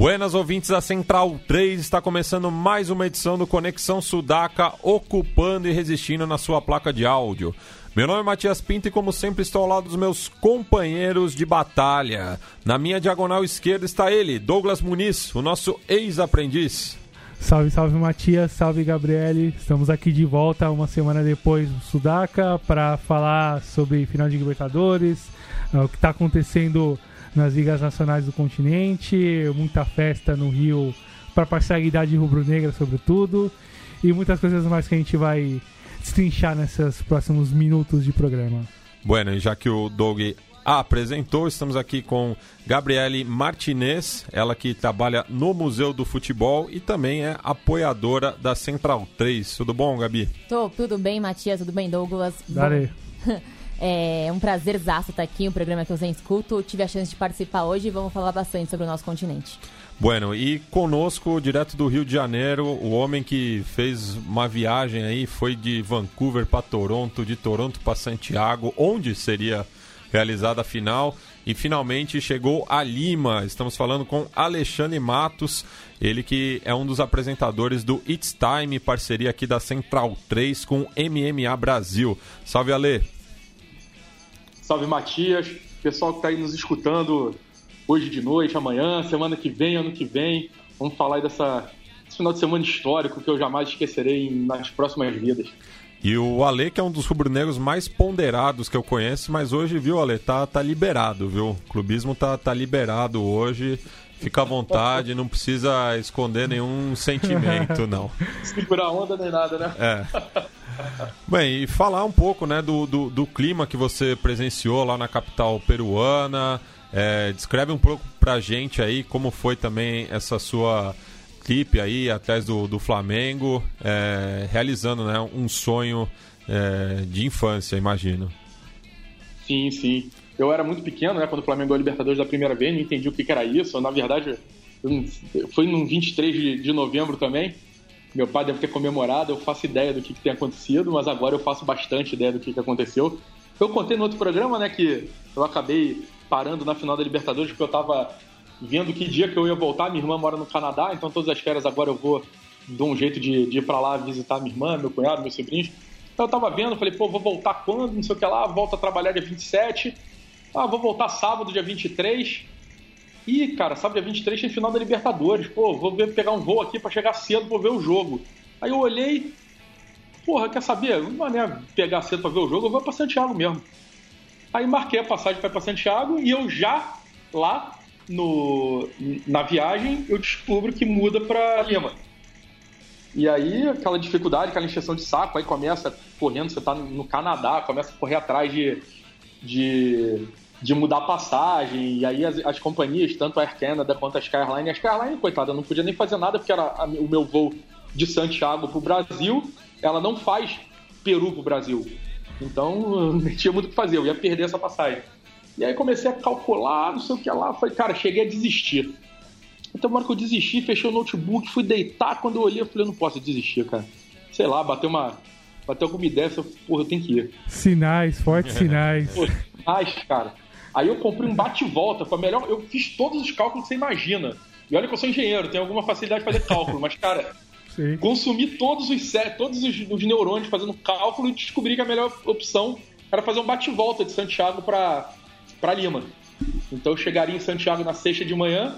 Buenas ouvintes da Central 3, está começando mais uma edição do Conexão Sudaca, ocupando e resistindo na sua placa de áudio. Meu nome é Matias Pinto e, como sempre, estou ao lado dos meus companheiros de batalha. Na minha diagonal esquerda está ele, Douglas Muniz, o nosso ex-aprendiz. Salve, salve Matias, salve Gabriele. Estamos aqui de volta uma semana depois do Sudaca para falar sobre final de Libertadores, o que está acontecendo nas ligas nacionais do continente, muita festa no Rio para parcialidade rubro-negra, sobretudo, e muitas coisas mais que a gente vai destrinchar nesses próximos minutos de programa. Bueno, já que o Doug apresentou, estamos aqui com Gabriele Martinez, ela que trabalha no Museu do Futebol e também é apoiadora da Central 3. Tudo bom, Gabi? Tô, tudo bem, Matias, tudo bem, Douglas? Dale. É um prazerzaço estar aqui, um programa que eu sempre escuto. Tive a chance de participar hoje e vamos falar bastante sobre o nosso continente. Bueno, e conosco, direto do Rio de Janeiro, o homem que fez uma viagem aí, foi de Vancouver para Toronto, de Toronto para Santiago, onde seria realizada a final, e finalmente chegou a Lima. Estamos falando com Alexandre Matos, ele que é um dos apresentadores do It's Time, parceria aqui da Central 3 com MMA Brasil. Salve, Ale! Salve Matias, pessoal que está aí nos escutando hoje de noite, amanhã, semana que vem, ano que vem. Vamos falar aí dessa, desse final de semana histórico que eu jamais esquecerei nas próximas vidas. E o Ale, que é um dos rubro-negros mais ponderados que eu conheço, mas hoje, viu, Ale, tá, tá liberado, viu? O clubismo tá, tá liberado hoje. Fica à vontade, não precisa esconder nenhum sentimento, não. Segurar onda nem nada, né? É. Bem, e falar um pouco né, do, do, do, clima que você presenciou lá na capital peruana. É, descreve um pouco pra gente aí como foi também essa sua clipe aí atrás do, do Flamengo, é, realizando né, um sonho é, de infância, imagino. Sim, sim. Eu era muito pequeno, né, quando o Flamengo ganhou a Libertadores da primeira vez, não entendi o que, que era isso. Na verdade, foi no 23 de, de novembro também. Meu pai deve ter comemorado, eu faço ideia do que, que tem acontecido, mas agora eu faço bastante ideia do que, que aconteceu. Eu contei no outro programa, né, que eu acabei parando na final da Libertadores porque eu tava vendo que dia que eu ia voltar. Minha irmã mora no Canadá, então todas as férias agora eu vou dar um jeito de, de ir pra lá visitar minha irmã, meu cunhado, meus sobrinhos. Então eu tava vendo, falei, pô, vou voltar quando? Não sei o que lá, volto a trabalhar dia 27. Ah, vou voltar sábado, dia 23. Ih, cara, sábado dia 23 tem final da Libertadores. Pô, vou ver, pegar um voo aqui para chegar cedo, vou ver o jogo. Aí eu olhei, porra, quer saber? Não é pegar cedo para ver o jogo, eu vou para Santiago mesmo. Aí marquei a passagem para Santiago e eu já lá no, na viagem eu descubro que muda para Lima. E aí aquela dificuldade, aquela injeção de saco, aí começa correndo, você tá no Canadá, começa a correr atrás de, de de mudar a passagem, e aí as, as, companhias, tanto a Air Canada quanto a Skyline, a Skyline, coitada, não podia nem fazer nada porque era a, o meu voo de Santiago para o Brasil, ela não faz Peru para o Brasil. Então, não tinha muito o que fazer, eu ia perder essa passagem. E aí comecei a calcular, não sei o que lá, falei, cara, cheguei a desistir. Então, na hora que eu desisti, fechei o notebook, fui deitar, quando eu olhei, eu falei, eu não posso desistir, cara. Sei lá, bateu uma, bateu alguma ideia, eu, porra, eu tenho que ir. Sinais, fortes sinais. Pô, sinais, cara. Aí eu comprei um bate-volta com a melhor. Eu fiz todos os cálculos que você imagina. E olha que eu sou engenheiro, tenho alguma facilidade de fazer cálculo, mas, cara, Sim. consumi todos os todos os, os, neurônios fazendo cálculo e descobri que a melhor opção era fazer um bate-volta de Santiago para Lima. Então eu chegaria em Santiago na sexta de manhã,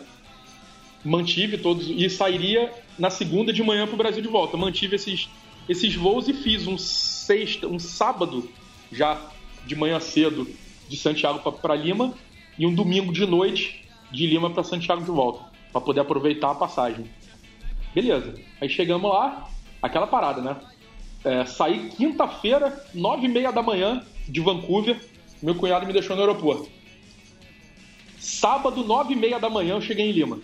mantive todos e sairia na segunda de manhã para o Brasil de volta. Mantive esses, esses voos e fiz um sexta, um sábado já de manhã cedo de Santiago para Lima e um domingo de noite de Lima para Santiago de volta, para poder aproveitar a passagem. Beleza. Aí chegamos lá, aquela parada, né? É, saí quinta-feira, nove e meia da manhã, de Vancouver. Meu cunhado me deixou no aeroporto. Sábado, nove e meia da manhã, eu cheguei em Lima.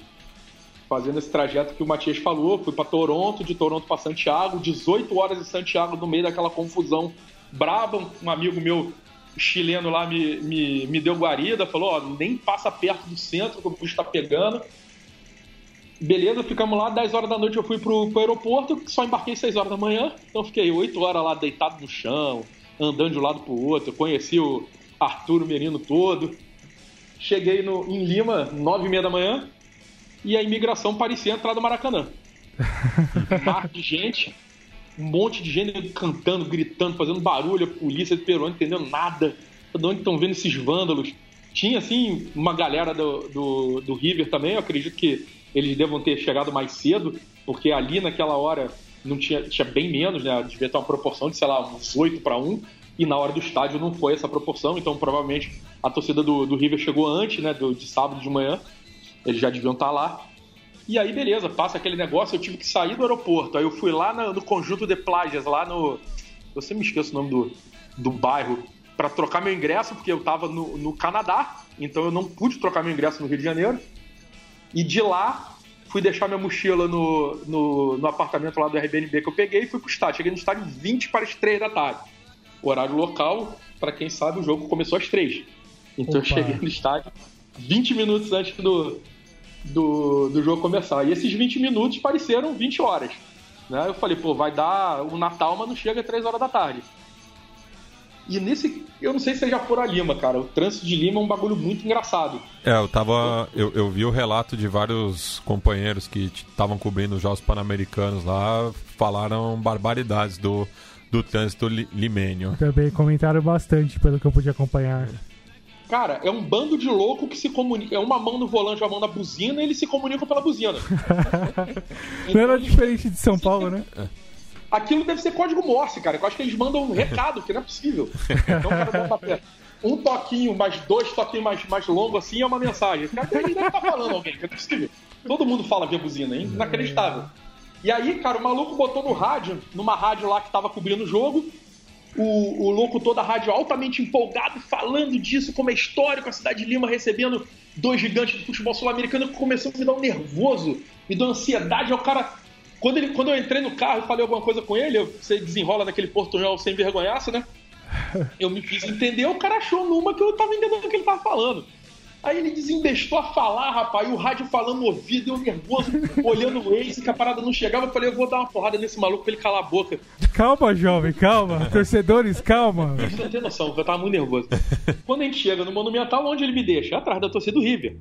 Fazendo esse trajeto que o Matias falou, fui para Toronto, de Toronto para Santiago, 18 horas em Santiago, no meio daquela confusão braba. Um amigo meu chileno lá me, me, me deu guarida, falou: ó, nem passa perto do centro que o bicho tá pegando. Beleza, ficamos lá, 10 horas da noite eu fui pro, pro aeroporto, só embarquei 6 horas da manhã, então fiquei 8 horas lá deitado no chão, andando de um lado pro outro, conheci o Arthur Menino todo. Cheguei no, em Lima, 9 e meia da manhã, e a imigração parecia entrar do Maracanã. Mar de gente, um monte de gente cantando, gritando, fazendo barulho, a polícia de Peru não entendendo nada. De onde estão vendo esses vândalos? Tinha, assim, uma galera do, do, do River também, eu acredito que eles devam ter chegado mais cedo, porque ali naquela hora não tinha, tinha bem menos, né? Devia ter uma proporção de, sei lá, uns 8 para 1, e na hora do estádio não foi essa proporção, então provavelmente a torcida do, do River chegou antes, né? Do, de sábado de manhã, eles já deviam estar lá. E aí, beleza, passa aquele negócio, eu tive que sair do aeroporto. Aí eu fui lá no, no conjunto de plágias, lá no. Eu sempre me esqueço o nome do, do bairro, para trocar meu ingresso, porque eu tava no, no Canadá, então eu não pude trocar meu ingresso no Rio de Janeiro. E de lá, fui deixar minha mochila no, no, no, apartamento lá do Airbnb que eu peguei e fui pro estádio. Cheguei no estádio 20 para as 3 da tarde. Horário local, para quem sabe, o jogo começou às 3. Então Opa. eu cheguei no estádio 20 minutos antes do, do, do jogo começar. E esses 20 minutos pareceram 20 horas. Né? Eu falei, pô, vai dar o Natal, mas não chega às 3 horas da tarde. E nesse. Eu não sei se foram a Lima, cara. O trânsito de Lima é um bagulho muito engraçado. É, eu tava. Eu, eu vi o relato de vários companheiros que estavam cobrindo os Jogos Pan-Americanos lá, falaram barbaridades do, do trânsito li, limênio. Também comentaram bastante, pelo que eu pude acompanhar. Cara, é um bando de louco que se comunica. É uma mão no volante, uma mão na buzina, e eles se comunicam pela buzina. Não era diferente de São Paulo, né? Aquilo deve ser código Morse, cara. Eu acho que eles mandam um recado, que não é possível. Então, cara, um toquinho, mais dois toquinhos mais, mais longos assim, é uma mensagem. Cara deve estar falando alguém, que não é possível. Todo mundo fala via buzina, hein? Inacreditável. E aí, cara, o maluco botou no rádio, numa rádio lá que tava cobrindo o jogo, o, o locutor da rádio altamente empolgado, falando disso, como é histórico a cidade de Lima recebendo dois gigantes do futebol sul-americano, que começou a me dar um nervoso, me deu ansiedade. Aí o cara, quando, ele, quando eu entrei no carro e falei alguma coisa com ele, você desenrola daquele portunhol sem vergonhaça, né? Eu me fiz entender, o cara achou numa que eu tava entendendo o que ele tava falando. Aí ele desembestou a falar, rapaz, e o rádio falando no ouvido, eu nervoso, olhando o Ace, que a parada não chegava. Eu falei, eu vou dar uma porrada nesse maluco pra ele calar a boca. Calma, jovem, calma. Torcedores, calma. Você não tem noção, eu tava muito nervoso. Quando a gente chega no Monumental, onde ele me deixa? Atrás da torcida do River.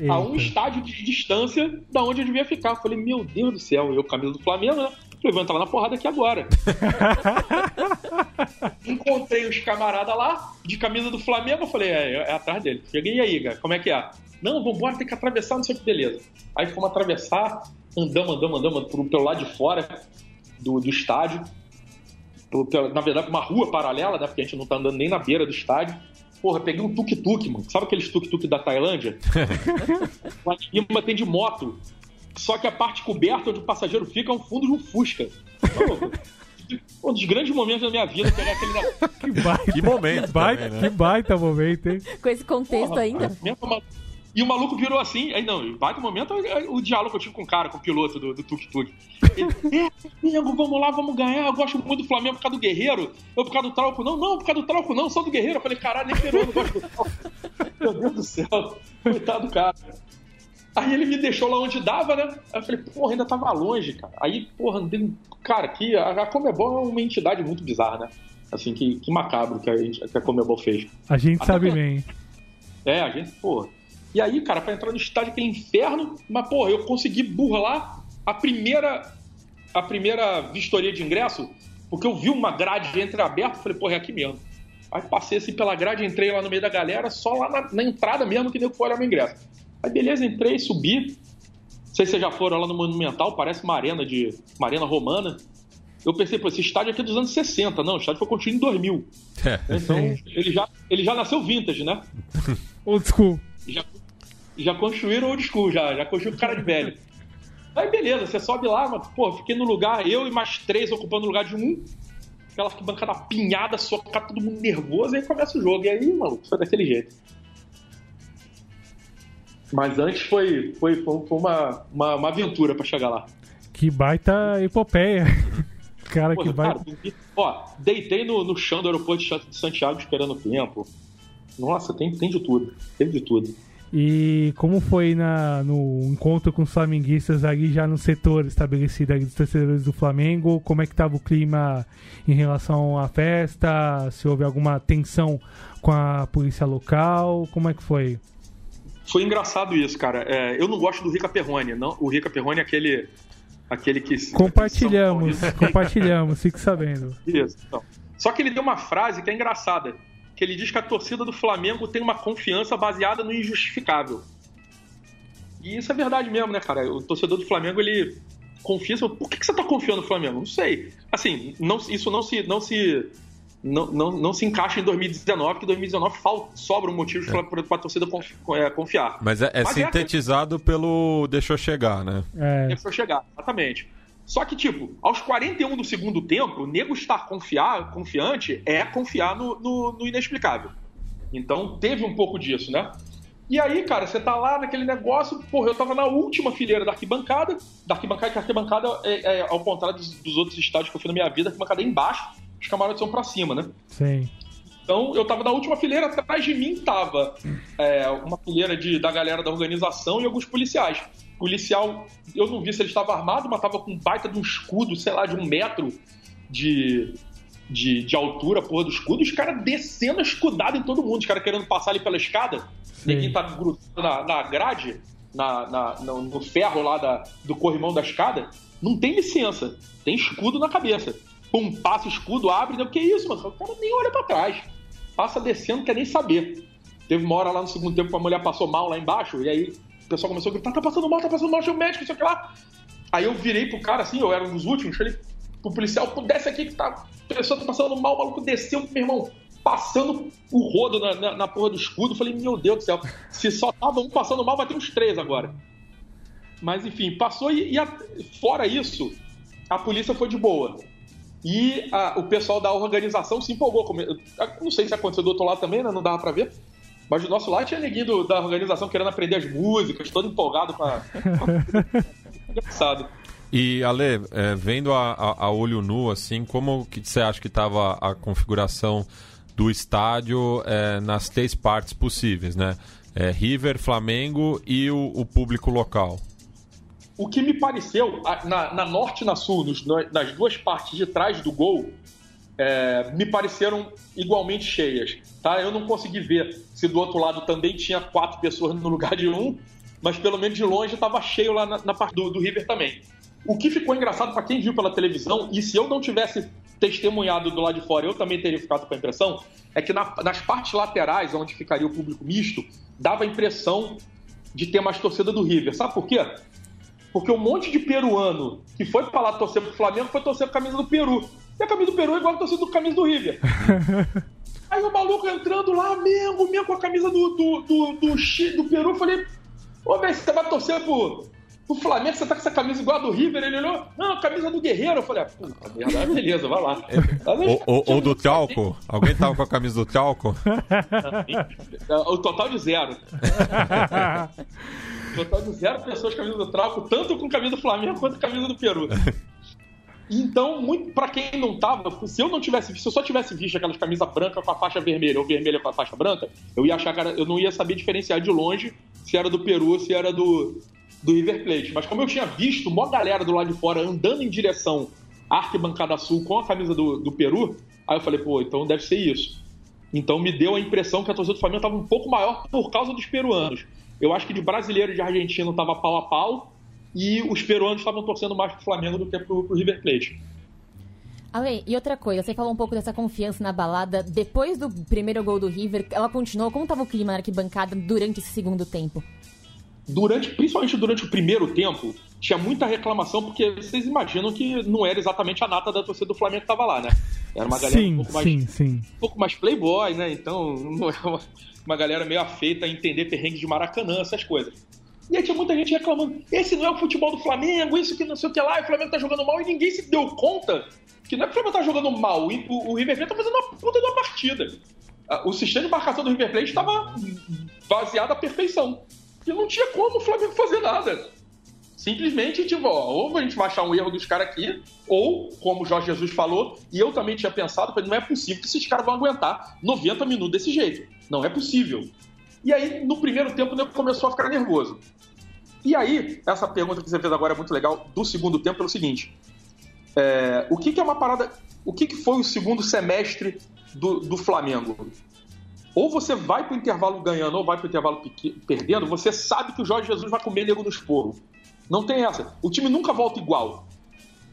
Eita. A um estádio de distância da onde eu devia ficar. Eu falei, meu Deus do céu, eu camisa do Flamengo, né? Falei, vou entrar na porrada aqui agora. Encontrei os camaradas lá, de camisa do Flamengo, eu falei, é, é atrás dele. Cheguei aí, cara, como é que é? Não, vambora, tem que atravessar, não sei o que, beleza. Aí fomos atravessar, andamos, andamos, andamos pelo lado de fora do, do estádio. Pelo, pelo, na verdade, uma rua paralela, né? Porque a gente não tá andando nem na beira do estádio. Porra, peguei um tuk-tuk, mano. Sabe aqueles tuk-tuk da Tailândia? Lá em cima tem de moto. Só que a parte coberta onde o passageiro fica é um fundo de um Fusca. um dos grandes momentos da minha vida pegar aquele. que baita, que momento. Que baita, também, né? que baita momento, hein? Com esse contexto Porra, ainda. E o maluco virou assim, aí não, baita momento é o diálogo que eu tive com o cara, com o piloto do tuk-tuk. é, amigo, vamos lá, vamos ganhar. Eu gosto muito do Flamengo por causa do Guerreiro. Eu por causa do Trauco, não, não, por causa do Trauco, não, só do Guerreiro. Eu falei, caralho, nem Peru, não gosto do Trauco. Meu Deus do céu, coitado do cara. Aí ele me deixou lá onde dava, né? Aí eu falei, porra, ainda tava longe, cara. Aí, porra, andei. Cara, aqui a, Comebol é uma entidade muito bizarra, né? Assim, que, que macabro que a, que a Comebol fez. A gente a sabe bem. É, a gente, porra. E aí, cara, pra entrar no estádio, aquele inferno, mas, porra, eu consegui burlar a primeira, a primeira vistoria de ingresso, porque eu vi uma grade entreaberta, falei, porra, é aqui mesmo. Aí passei assim pela grade, entrei lá no meio da galera, só lá na, na entrada mesmo que deu foi olhar meu ingresso. Aí beleza, entrei, subi. Não sei se vocês já foram lá no Monumental, parece uma arena de. uma arena romana. Eu pensei, pô, esse estádio aqui é dos anos 60. Não, o estádio foi construído em 2000. É. Então, ele já, ele já nasceu vintage, né? Old school. Já, já construíram old school, já, já construíram cara de velho. Aí beleza, você sobe lá, mas, pô, fiquei no lugar, eu e mais três ocupando o lugar de um. Aquela bancada apinhada, socar todo mundo nervoso, e aí começa o jogo. E aí, mano, foi daquele jeito. Mas antes foi, foi, foi uma, uma, uma aventura pra chegar lá. Que baita epopeia. Cara, Pô, que cara, baita. dormi- ó, deitei no, no chão do aeroporto de Santiago esperando o tempo. Nossa, tem, tem de tudo. Teve de tudo. E como foi na, no encontro com os flamenguistas ali já no setor estabelecido ali dos torcedores do Flamengo? Como é que estava o clima em relação à festa? Se houve alguma tensão com a polícia local? Como é que foi? Foi engraçado isso, cara. É, eu não gosto do Rica Perrone. Não, o Rica Perrone é aquele, aquele que. Compartilhamos, compartilhamos, fique sabendo. Isso, então. Só que ele deu uma frase que é engraçada. Que ele diz que a torcida do Flamengo tem uma confiança baseada no injustificável. E isso é verdade mesmo, né, cara? O torcedor do Flamengo, ele confia. Por que, que você tá confiando no Flamengo? Não sei. Assim, não, isso não se. Não se não, não, não se encaixa em 2019, que 2019 falta, sobra um motivo para a torcida confi- é, confiar. Mas é, é Mas é sintetizado pelo deixou chegar, né? É, Deixou chegar, exatamente. Só que, tipo, aos 41 do segundo tempo, o nego estar confiar, confiante é confiar no, no, no inexplicável. Então teve um pouco disso, né? E aí, cara, você tá lá naquele negócio, porra, eu tava na última fileira da arquibancada, da arquibancada, que a arquibancada é, é ao contrário dos, dos outros estádios que eu fui na minha vida, a arquibancada é embaixo, os camarotes são pra cima, né? sim. Então eu tava na última fileira, atrás de mim tava é, uma fileira de, da galera da organização e alguns policiais. Policial, eu não vi se ele estava armado, mas tava com um baita de um escudo, sei lá, de um metro de, de, de altura, porra do escudo, os caras descendo escudado em todo mundo, os caras querendo passar ali pela escada, ninguém tá grudado na, na grade, na, na- no, no ferro lá da, do corrimão da escada, não tem licença, tem escudo na cabeça. Pum, passa o escudo, abre, o que é isso, mano? O cara nem olha pra trás. Passa descendo, quer nem saber. Teve uma hora lá no segundo tempo que a mulher passou mal lá embaixo, e aí o pessoal começou a gritar: tá passando mal, tá passando mal, chama o médico, sei lá. Aí eu virei pro cara assim, eu era um dos últimos, falei pro policial: desce aqui que tá, a pessoa tá passando mal, o maluco desceu, meu irmão, passando o rodo na, na, na porra do escudo. Falei: meu Deus do céu, se só tava um passando mal, vai ter uns três agora. Mas enfim, passou e, e a- fora isso, a polícia foi de boa. E a- o pessoal da organização se empolgou. eu Não sei se aconteceu do outro lado também, né? Não dava pra ver. Mas do nosso lado tinha neguinho do- da organização querendo aprender as músicas, todo empolgado com a. Engraçado. E, Ale, é, vendo a, a- a olho nu, assim, como que você acha que estava a configuração do estádio é, nas três partes possíveis, né? É, River, Flamengo e o, o público local. O que me pareceu, na, na norte e na sul, nos- nas duas partes de trás do gol, é, me pareceram igualmente cheias. Tá? Eu não consegui ver se do outro lado também tinha quatro pessoas no lugar de um, mas pelo menos de longe estava cheio lá na, na parte do, do River também. O que ficou engraçado para quem viu pela televisão, e se eu não tivesse testemunhado do lado de fora, eu também teria ficado com a impressão, é que na- nas partes laterais, onde ficaria o público misto, dava a impressão de ter mais torcida do River. Sabe por quê? Porque um monte de peruano que foi pra lá torcer pro Flamengo foi torcer com a camisa do Peru. E a camisa do Peru é igual a torcida do camisa do River. Aí o maluco entrando lá, Mengo, Mengo com a camisa do, do, do, do, do Peru, eu falei, ô, velho, você vai torcer pro, pro Flamengo, você tá com essa camisa igual a do River? Ele olhou, não, camisa do Guerreiro. Eu falei, ah, puta merda, beleza, vai lá. Ou, ou- ou do Talco? Alguém tava com a camisa do Talco? O total de zero. Total de zero pessoas com camisa do Trauco, tanto com camisa do Flamengo quanto com camisa do Peru. Então, para quem não tava, se eu não tivesse se eu só tivesse visto aquelas camisas brancas com a faixa vermelha ou vermelha com a faixa branca, eu ia achar eu não ia saber diferenciar de longe se era do Peru ou se era do, do River Plate. Mas como eu tinha visto uma galera do lado de fora andando em direção à arquibancada sul com a camisa do, do Peru, aí eu falei, pô, então deve ser isso. Então me deu a impressão que a torcida do Flamengo estava um pouco maior por causa dos peruanos. Eu acho que de brasileiro e de argentino tava pau a pau e os peruanos estavam torcendo mais pro Flamengo do que pro, pro River Plate. Ale, e outra coisa, você falou um pouco dessa confiança na balada. Depois do primeiro gol do River, ela continuou. Como estava o clima na arquibancada durante esse segundo tempo? Durante, principalmente durante o primeiro tempo, tinha muita reclamação, porque vocês imaginam que não era exatamente a nata da torcida do Flamengo que estava lá, né? Era uma galera sim, um pouco mais, sim, sim. um pouco mais playboy, né? Então, não é uma, uma galera meio afeita a entender perrengues de Maracanã, essas coisas. E aí tinha muita gente reclamando: esse não é o futebol do Flamengo, isso que não sei o que lá, o Flamengo tá jogando mal, e ninguém se deu conta que não é que o Flamengo tá jogando mal, o, o River Plate tá fazendo uma puta de uma partida. Ah, O sistema de marcação do River Plate estava baseado à perfeição. E não tinha como o Flamengo fazer nada. Simplesmente, tipo, ó, ou a gente vai achar um erro dos caras aqui, ou, como o Jorge Jesus falou, e eu também tinha pensado, não é possível que esses caras vão aguentar 90 minutos desse jeito. Não é possível. E aí, no primeiro tempo, o nego começou a ficar nervoso. E aí, essa pergunta que você fez agora é muito legal, do segundo tempo, é o seguinte. É, o que, que é uma parada. O que, que foi o segundo semestre do, do Flamengo? Ou você vai pro intervalo ganhando, ou vai pro intervalo pequ- perdendo, você sabe que o Jorge Jesus vai comer nego no esporro. Não tem essa. O time nunca volta igual.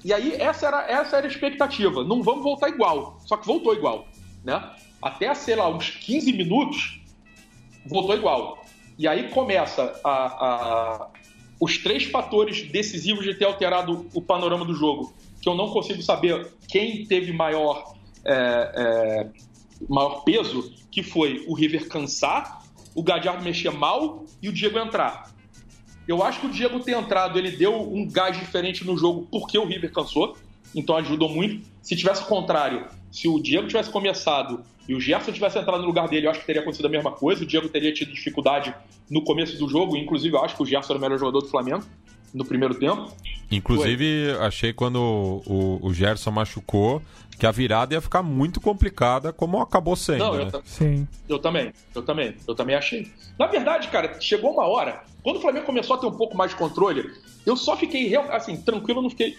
E aí, essa era, essa era a expectativa. Não vamos voltar igual. Só que voltou igual. Né? Até, sei lá, uns 15 minutos, voltou igual. E aí começa a, a- os três fatores decisivos de ter alterado o panorama do jogo, que eu não consigo saber quem teve maior, é, é, maior peso, que foi o River cansar, o Gadiardo mexer mal e o Diego entrar. Eu acho que o Diego ter entrado, ele deu um gás diferente no jogo porque o River cansou, então ajudou muito. Se tivesse o contrário, se o Diego tivesse começado e o Gerson tivesse entrado no lugar dele, eu acho que teria acontecido a mesma coisa. O Diego teria tido dificuldade no começo do jogo, inclusive eu acho que o Gerson era o melhor jogador do Flamengo no primeiro tempo. Inclusive, achei quando o, o Gerson machucou que a virada ia ficar muito complicada, como acabou sendo. Não, né? eu, ta- Sim. eu também, eu também, eu também achei. Na verdade, cara, chegou uma hora, quando o Flamengo começou a ter um pouco mais de controle, eu só fiquei, real- assim, tranquilo, eu não fiquei.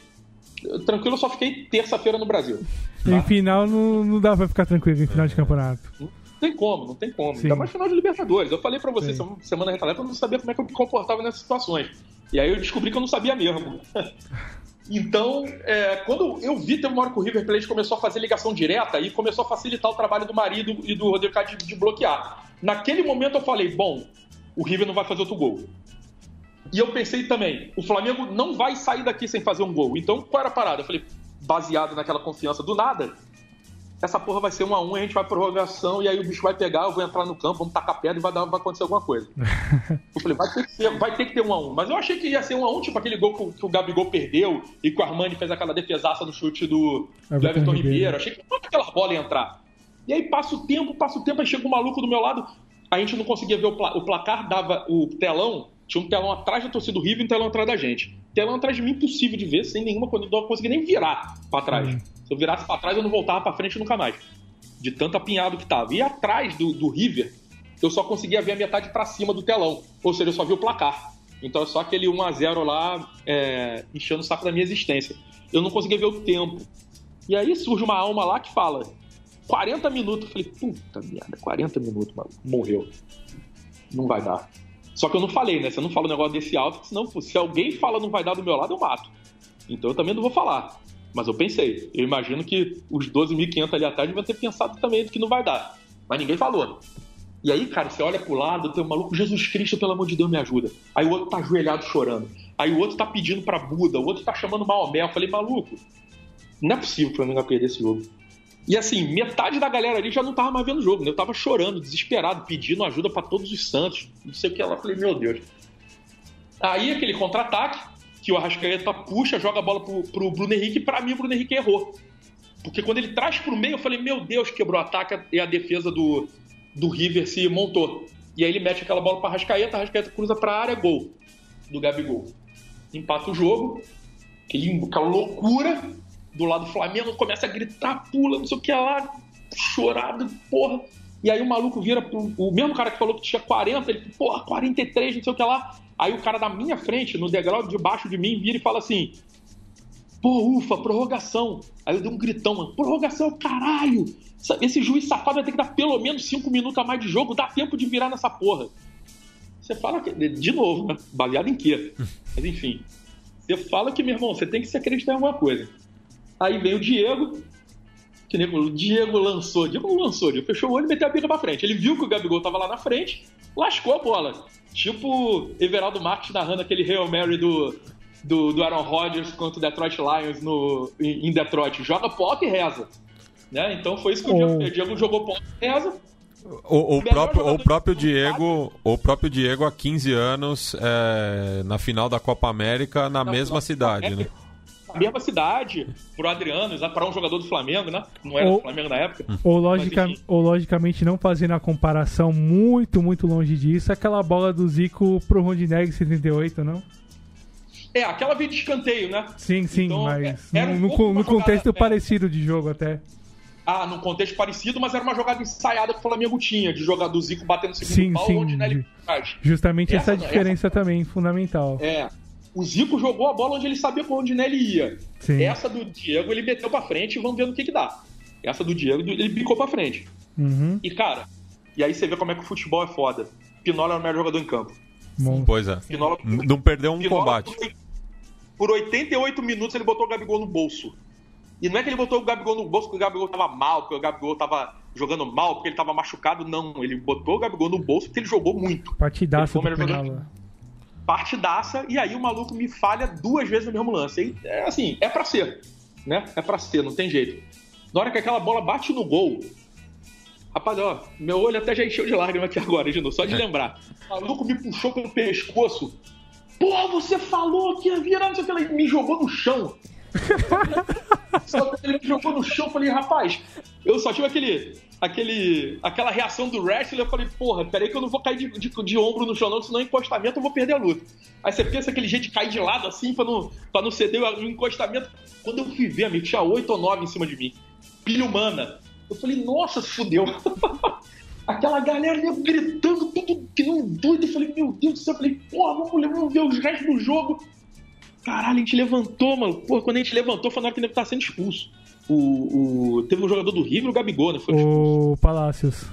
Tranquilo, eu só fiquei terça-feira no Brasil. Em final não, não dá pra ficar tranquilo em final de campeonato. Não tem como, não tem como. Sim. Ainda mais final de Libertadores. Eu falei pra você Sim. sema- semana retrasada eu não sabia como é que eu me comportava nessas situações. E aí eu descobri que eu não sabia mesmo. então, é, quando eu vi, teve uma hora que o River Plate começou a fazer ligação direta e começou a facilitar o trabalho do marido e do Rodrigo de, de bloquear. Naquele momento eu falei, bom, o River não vai fazer outro gol. E eu pensei também, o Flamengo não vai sair daqui sem fazer um gol. Então, qual era a parada? Eu falei, baseado naquela confiança do nada, essa porra vai ser um a um, a gente vai pra prorrogação e aí o bicho vai pegar, eu vou entrar no campo, vamos tacar pedra e vai, dar, vai acontecer alguma coisa. eu falei, vai ter, que ter, vai ter que ter um a um. Mas eu achei que ia ser um a um, tipo aquele gol que, o- que o Gabigol perdeu e que o Armani fez aquela defesaça no chute do, do Everton Everton Ribeiro. Ribeiro. Achei que toda aquela bola ia entrar. E aí passa o tempo, passa o tempo, aí chega um maluco do meu lado, a gente não conseguia ver o, pla- o placar, dava o telão, tinha um telão atrás da torcida do River e um telão atrás da gente. Telão atrás de mim, impossível de ver, sem nenhuma condição, eu não conseguia nem virar pra trás. Uhum. Se eu virasse pra trás, eu não voltava pra frente nunca mais. De tanto apinhado que tava. E atrás do, do River, eu só conseguia ver a metade pra cima do telão. Ou seja, eu só vi o placar. Então é só aquele 1x0 lá é, enchendo o saco da minha existência. Eu não conseguia ver o tempo. E aí surge uma alma lá que fala: 40 minutos. Eu falei, puta merda, 40 minutos, mano. Morreu. Não vai dar. Só que eu não falei, né? Você não fala um negócio desse alto, senão, se alguém fala não vai dar do meu lado, eu mato. Então eu também não vou falar. Mas eu pensei. Eu imagino que os 12.500 ali atrás deviam ter pensado também que não vai dar. Mas ninguém falou. E aí, cara, você olha pro lado, tem um maluco, Jesus Cristo, pelo amor de Deus, me ajuda. Aí o outro tá ajoelhado chorando. Aí o outro tá pedindo pra Buda, o outro tá chamando Maomé. Eu falei, maluco, não é possível que o Flamengo vai perder esse jogo. E assim, metade da galera ali já não tava mais vendo o jogo, né? Eu tava chorando, desesperado, pedindo ajuda pra todos os Santos. Não sei o que. Eu falei, meu Deus. Aí aquele contra-ataque, que o Arrascaeta puxa, joga a bola pro, pro Bruno Henrique, e pra mim o Bruno Henrique errou. Porque quando ele traz pro meio, eu falei, meu Deus, quebrou o ataque e a defesa do, do River se montou. E aí ele mete aquela bola pra Arrascaeta, Arrascaeta cruza pra área, gol do Gabigol. Empata o jogo, aquela loucura do lado do Flamengo, começa a gritar, pula, não sei o que lá, chorado, porra. E aí o maluco vira pro. O mesmo cara que falou que tinha 40, ele, porra, 43, não sei o que lá. Aí o cara da minha frente, no degrau de baixo de mim, vira e fala assim: Pô, ufa, prorrogação. Aí eu dei um gritão, mano, prorrogação, caralho! Esse juiz safado vai ter que dar pelo menos 5 minutos a mais de jogo, dá tempo de virar nessa porra. Você fala que, de novo, né? baseado em quê? Mas enfim, você fala que, meu irmão, você tem que se acreditar em alguma coisa. Aí vem o Diego, que nem o Diego lançou, Diego não lançou, Diego fechou o olho e meteu a bica pra frente. Ele viu que o Gabigol tava lá na frente, lascou a bola. Tipo Everaldo Marques narrando aquele Hail Mary do, do, do Aaron Rodgers contra o Detroit Lions no, em, em Detroit. Joga pop e reza. Né? Então foi isso que o Diego, o Diego jogou pop e reza. O, o próprio, o próprio Diego, o próprio Diego há 15 anos é, na final da Copa América na não, mesma cidade, né? Mesma cidade, pro Adriano, para um jogador do Flamengo, né? Não era ou, do Flamengo na época. Ou, logica, mas, ou logicamente não fazendo a comparação muito, muito longe disso, aquela bola do Zico pro Rondinelli 78, não? É, aquela veio de escanteio, né? Sim, sim, então, mas é, no, um no contexto jogada, parecido de jogo até. Ah, num contexto parecido, mas era uma jogada ensaiada que o Flamengo tinha, de jogar do Zico batendo no segundo sim, pau, sim. onde Nelly Justamente essa, essa diferença essa... também, fundamental. É. O Zico jogou a bola onde ele sabia pra onde Nelly ia. Sim. Essa do Diego ele meteu pra frente e vamos ver no que que dá. Essa do Diego ele bicou pra frente. Uhum. E cara, e aí você vê como é que o futebol é foda. Pinola é o melhor jogador em campo. Bom. Pois é. Pinola, não perdeu um Pinola, combate. Por 88 minutos ele botou o Gabigol no bolso. E não é que ele botou o Gabigol no bolso porque o Gabigol tava mal, porque o Gabigol tava jogando mal, porque ele tava machucado. Não, ele botou o Gabigol no bolso porque ele jogou muito. Partidaça do jogador... Partidaça, e aí o maluco me falha duas vezes no mesmo lance. E, é assim, é pra ser, né? É pra ser, não tem jeito. Na hora que aquela bola bate no gol, Rapaz, ó, meu olho até já encheu de lágrima aqui agora, de novo, só de lembrar. O maluco me puxou pelo pescoço. Pô, você falou que ia virar, não sei o que, ele me jogou no chão. Só ele me jogou no chão, eu falei, rapaz, eu só tive aquele, aquele, aquela reação do wrestler, eu falei, porra, peraí que eu não vou cair de, de, de ombro no chão não, senão encostamento eu vou perder a luta. Aí você pensa aquele jeito de cair de lado assim, pra não, pra não ceder o encostamento. Quando eu fui ver, amigo, tinha oito ou nove em cima de mim. Pilha humana. Eu falei, nossa, fudeu. Aquela galera gritando, tudo que não doido. Eu falei, meu Deus do céu. Eu falei, porra, vamos, vamos ver os restos do jogo. Caralho, a gente levantou, mano. Pô, quando a gente levantou, foi na hora que ele tava sendo expulso. O, o, teve um jogador do River, o Gabigol, né? Foi o Palácios.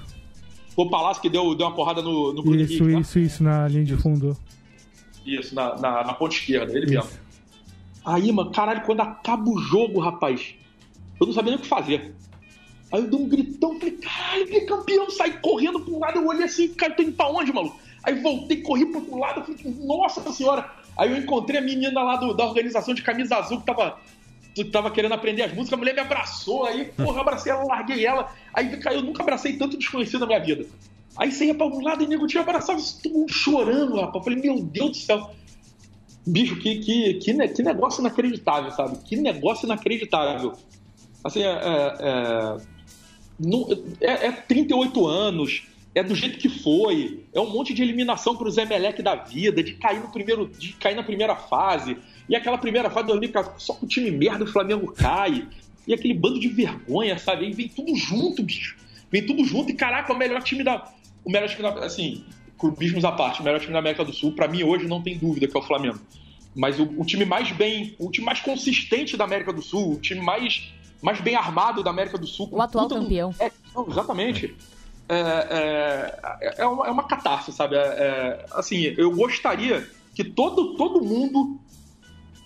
O Palácio que deu, deu uma porrada no, no Bruno Isso, Henrique, isso, né? isso, na linha de fundo. Isso, na, na, na ponta esquerda, ele isso. mesmo. Aí, mano, caralho, quando acaba o jogo, rapaz, eu não sabia nem o que fazer. Aí eu dei um gritão, falei, caralho, que campeão, saí correndo pro lado, eu olhei assim, cara, tô indo pra onde, maluco? Aí voltei, corri pro outro lado, falei, nossa senhora, Aí eu encontrei a menina lá do, da organização de camisa azul que tava, que tava querendo aprender as músicas, a mulher me abraçou, aí, porra, abracei ela, larguei ela. Aí eu nunca abracei tanto desconhecido na minha vida. Aí você ia pra um lado e nego tinha abraçado, todo mundo chorando, rapaz. Eu falei, meu Deus do céu. Bicho, que, que, que, que negócio inacreditável, sabe? Que negócio inacreditável. Assim, é, é, é, é, é 38 anos, é do jeito que foi, é um monte de eliminação para o Zé Melec da vida, de cair no primeiro, de cair na primeira fase, e aquela primeira fase do 2014, só com o time merda o Flamengo cai, e aquele bando de vergonha, sabe? Aí vem tudo junto, bicho. Vem tudo junto e caraca, o melhor time da o melhor time da, assim, clubismos à parte, o melhor time da América do Sul, para mim hoje não tem dúvida que é o Flamengo. Mas o, o, time mais bem, o time mais consistente da América do Sul, o time mais mais bem armado da América do Sul. O atual campeão. É, exatamente é, é, é, uma, é uma catástrofe, sabe? É, é, assim, eu gostaria que todo, todo mundo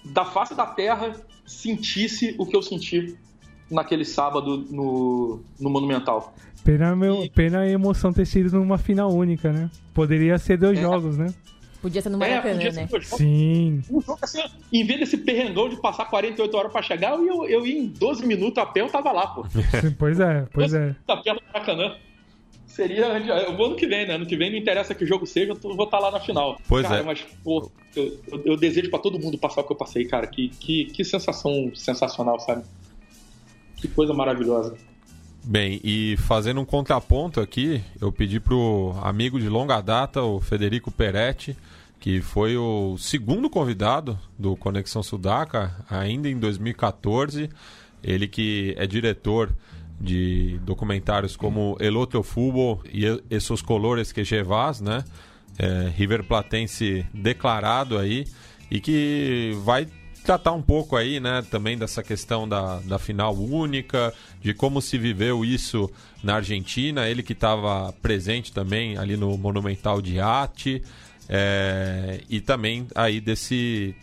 da face da Terra sentisse o que eu senti naquele sábado no, no Monumental. Pena, meu, e... pena a emoção ter sido numa final única, né? Poderia ser dois é. jogos, né? Podia ser no Maracanã, é, né? Sim. Um jogo assim, em vez desse perrengão de passar 48 horas pra chegar, eu, eu ia em 12 minutos a pé, eu tava lá, pô. pois é, pois é. A pé no Maracanã seria. Eu vou ano que vem, né? Ano que vem não interessa que o jogo seja, eu vou estar lá na final. Pois cara, é. Mas, pô, eu, eu, eu desejo para todo mundo passar o que eu passei, cara. Que, que, que sensação sensacional, sabe? Que coisa maravilhosa. Bem, e fazendo um contraponto aqui, eu pedi pro amigo de longa data, o Federico Peretti, que foi o segundo convidado do Conexão Sudaca, ainda em 2014. Ele que é diretor de documentários como El Outro Fútbol e Esses Colores que Llevas, né? É, River Platense declarado aí e que vai tratar um pouco aí, né, também dessa questão da, da final única, de como se viveu isso na Argentina, ele que estava presente também ali no Monumental de Arte, é, e também aí desse,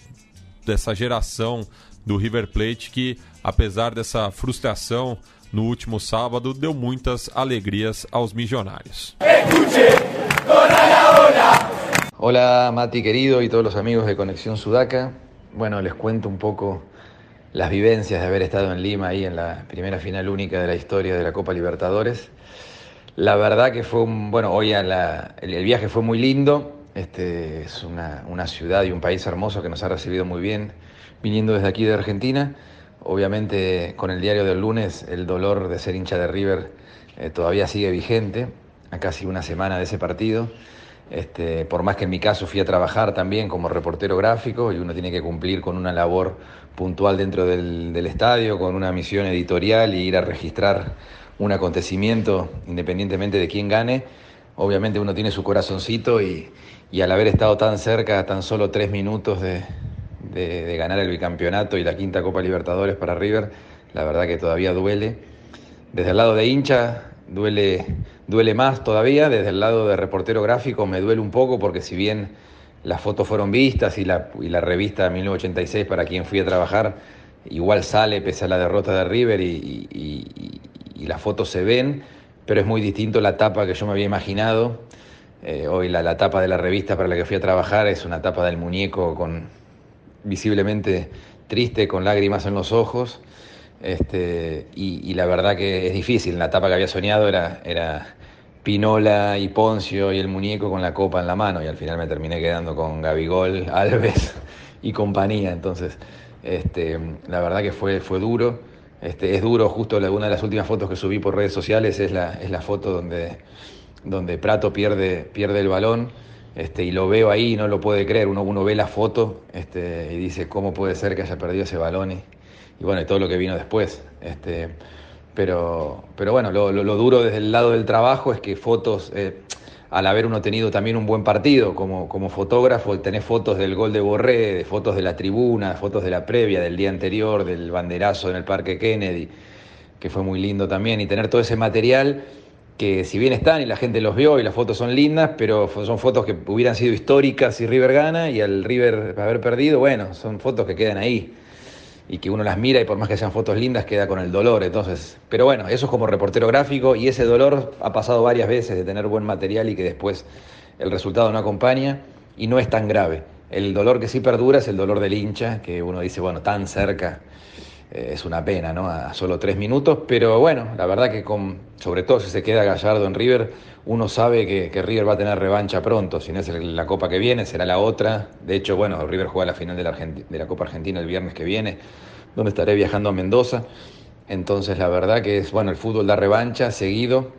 dessa geração do River Plate que, apesar dessa frustração no último sábado, deu muitas alegrías aos millonários. Hola Mati querido y todos los amigos de Conexión Sudaca. Bueno, les cuento un poco las vivencias de haber estado en Lima ahí en la primera final única de la historia de la Copa Libertadores. La verdad que fue un, bueno, hoy el, el, viaje fue muy lindo, este, es una, una, ciudad y un país hermoso que nos ha recibido muy bien, viniendo desde aquí de Argentina. Obviamente con el diario del lunes el dolor de ser hincha de River eh, todavía sigue vigente, a casi una semana de ese partido. Este, por más que en mi caso fui a trabajar también como reportero gráfico y uno tiene que cumplir con una labor puntual dentro del, estadio, con una misión editorial y ir a registrar un acontecimiento independientemente de quién gane, obviamente uno tiene su corazoncito y al haber estado tan cerca, tan solo tres minutos de, de, de, ganar el bicampeonato y la quinta Copa Libertadores para River, la verdad que todavía duele. Desde el lado de hincha duele, duele más todavía, desde el lado de reportero gráfico me duele un poco porque si bien las fotos fueron vistas y la, y la revista 1986 para quien fui a trabajar igual sale pese a la derrota de River y, y, las fotos se ven, pero es muy distinto la tapa que yo me había imaginado. Eh, hoy la, la, tapa de la revista para la que fui a trabajar es una tapa del muñeco con visiblemente triste, con lágrimas en los ojos. Este, y, la verdad que es difícil. La tapa que había soñado era, era Pinola y Poncio y el muñeco con la copa en la mano. Y al final me terminé quedando con Gabigol, Alves y compañía. Entonces, este, la verdad que fue, fue duro. Este, es duro, justo la, una de las últimas fotos que subí por redes sociales es la, es la foto donde, donde Prato pierde, pierde el balón. Este, y lo veo ahí y no lo puede creer. Uno, uno ve la foto este, y dice, ¿cómo puede ser que haya perdido ese balón? Y, bueno, y todo lo que vino después. Este, pero, pero bueno, lo, lo, lo, duro desde el lado del trabajo es que fotos, eh, al haber uno tenido también un buen partido como, como fotógrafo, tener fotos del gol de Borré, de fotos de la tribuna, fotos de la previa, del día anterior, del banderazo en el Parque Kennedy, que fue muy lindo también, y tener todo ese material que si bien están y la gente los vio y las fotos son lindas, pero son fotos que hubieran sido históricas si River gana y al River haber perdido, bueno, son fotos que quedan ahí y que uno las mira y por más que sean fotos lindas queda con el dolor. Entonces, pero bueno, eso es como reportero gráfico y ese dolor ha pasado varias veces de tener buen material y que después el resultado no acompaña y no es tan grave. El dolor que sí perdura es el dolor del hincha, que uno dice, bueno, tan cerca es una pena, ¿no? A solo tres minutos, pero bueno, la verdad que con, sobre todo si se queda Gallardo en River, uno sabe que, que River va a tener revancha pronto, si no es la Copa que viene, será la otra. De hecho, bueno, River juega la final de la, de la Copa Argentina el viernes que viene, donde estaré viajando a Mendoza. Entonces, la verdad que es, bueno, el fútbol da revancha seguido.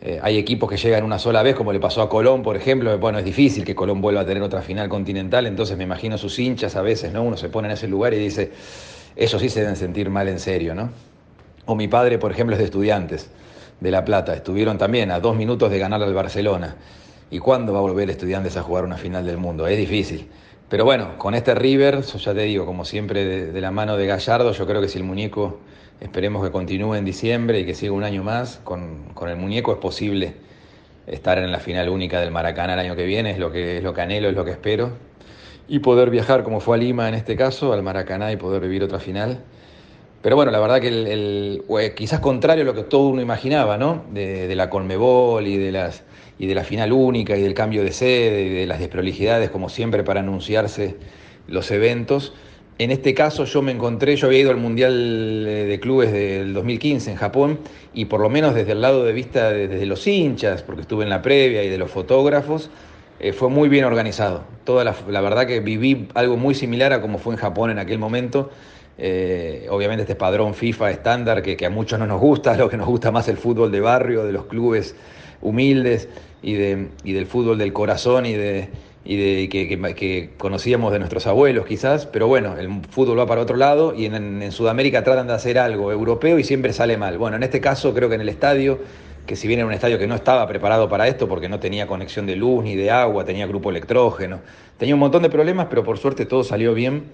Eh, hay equipos que llegan una sola vez, como le pasó a Colón, por ejemplo. Bueno, es difícil que Colón vuelva a tener otra final continental, entonces me imagino sus hinchas a veces, ¿no? Uno se pone en ese lugar y dice, eso sí se deben sentir mal en serio, ¿no? O mi padre, por ejemplo, es de estudiantes de La Plata. Estuvieron también a dos minutos de ganar al Barcelona. ¿Y cuándo va a volver Estudiantes a jugar una final del mundo? Es difícil. Pero bueno, con este River, ya te digo, como siempre, de, de, la mano de Gallardo, yo creo que si el muñeco, esperemos que continúe en diciembre y que siga un año más, con, con el muñeco es posible estar en la final única del Maracaná el año que viene, es lo que, es lo que anhelo, es lo que espero. Y poder viajar, como fue a Lima en este caso, al Maracaná y poder vivir otra final. Pero bueno, la verdad que el, quizás contrario a lo que todo uno imaginaba, ¿no? De, la Conmebol y de, las, y de la final única y del cambio de sede y de las desprolijidades, como siempre, para anunciarse los eventos. En este caso yo me encontré, yo había ido al Mundial de Clubes del 2015 en Japón y por lo menos desde el lado de vista de, desde los hinchas, porque estuve en la previa y de los fotógrafos, eh, fue muy bien organizado. Toda la, verdad que viví algo muy similar a como fue en Japón en aquel momento. Eh, obviamente este padrón FIFA estándar que, que, a muchos no nos gusta, lo que nos gusta más el fútbol de barrio, de los clubes humildes y, de, y del fútbol del corazón y de, y de que, que, que, conocíamos de nuestros abuelos quizás, pero bueno, el fútbol va para otro lado y en, en, Sudamérica tratan de hacer algo europeo y siempre sale mal. Bueno, en este caso creo que en el estadio, que si bien era un estadio que no estaba preparado para esto porque no tenía conexión de luz ni de agua, tenía grupo electrógeno, tenía un montón de problemas, pero por suerte todo salió bien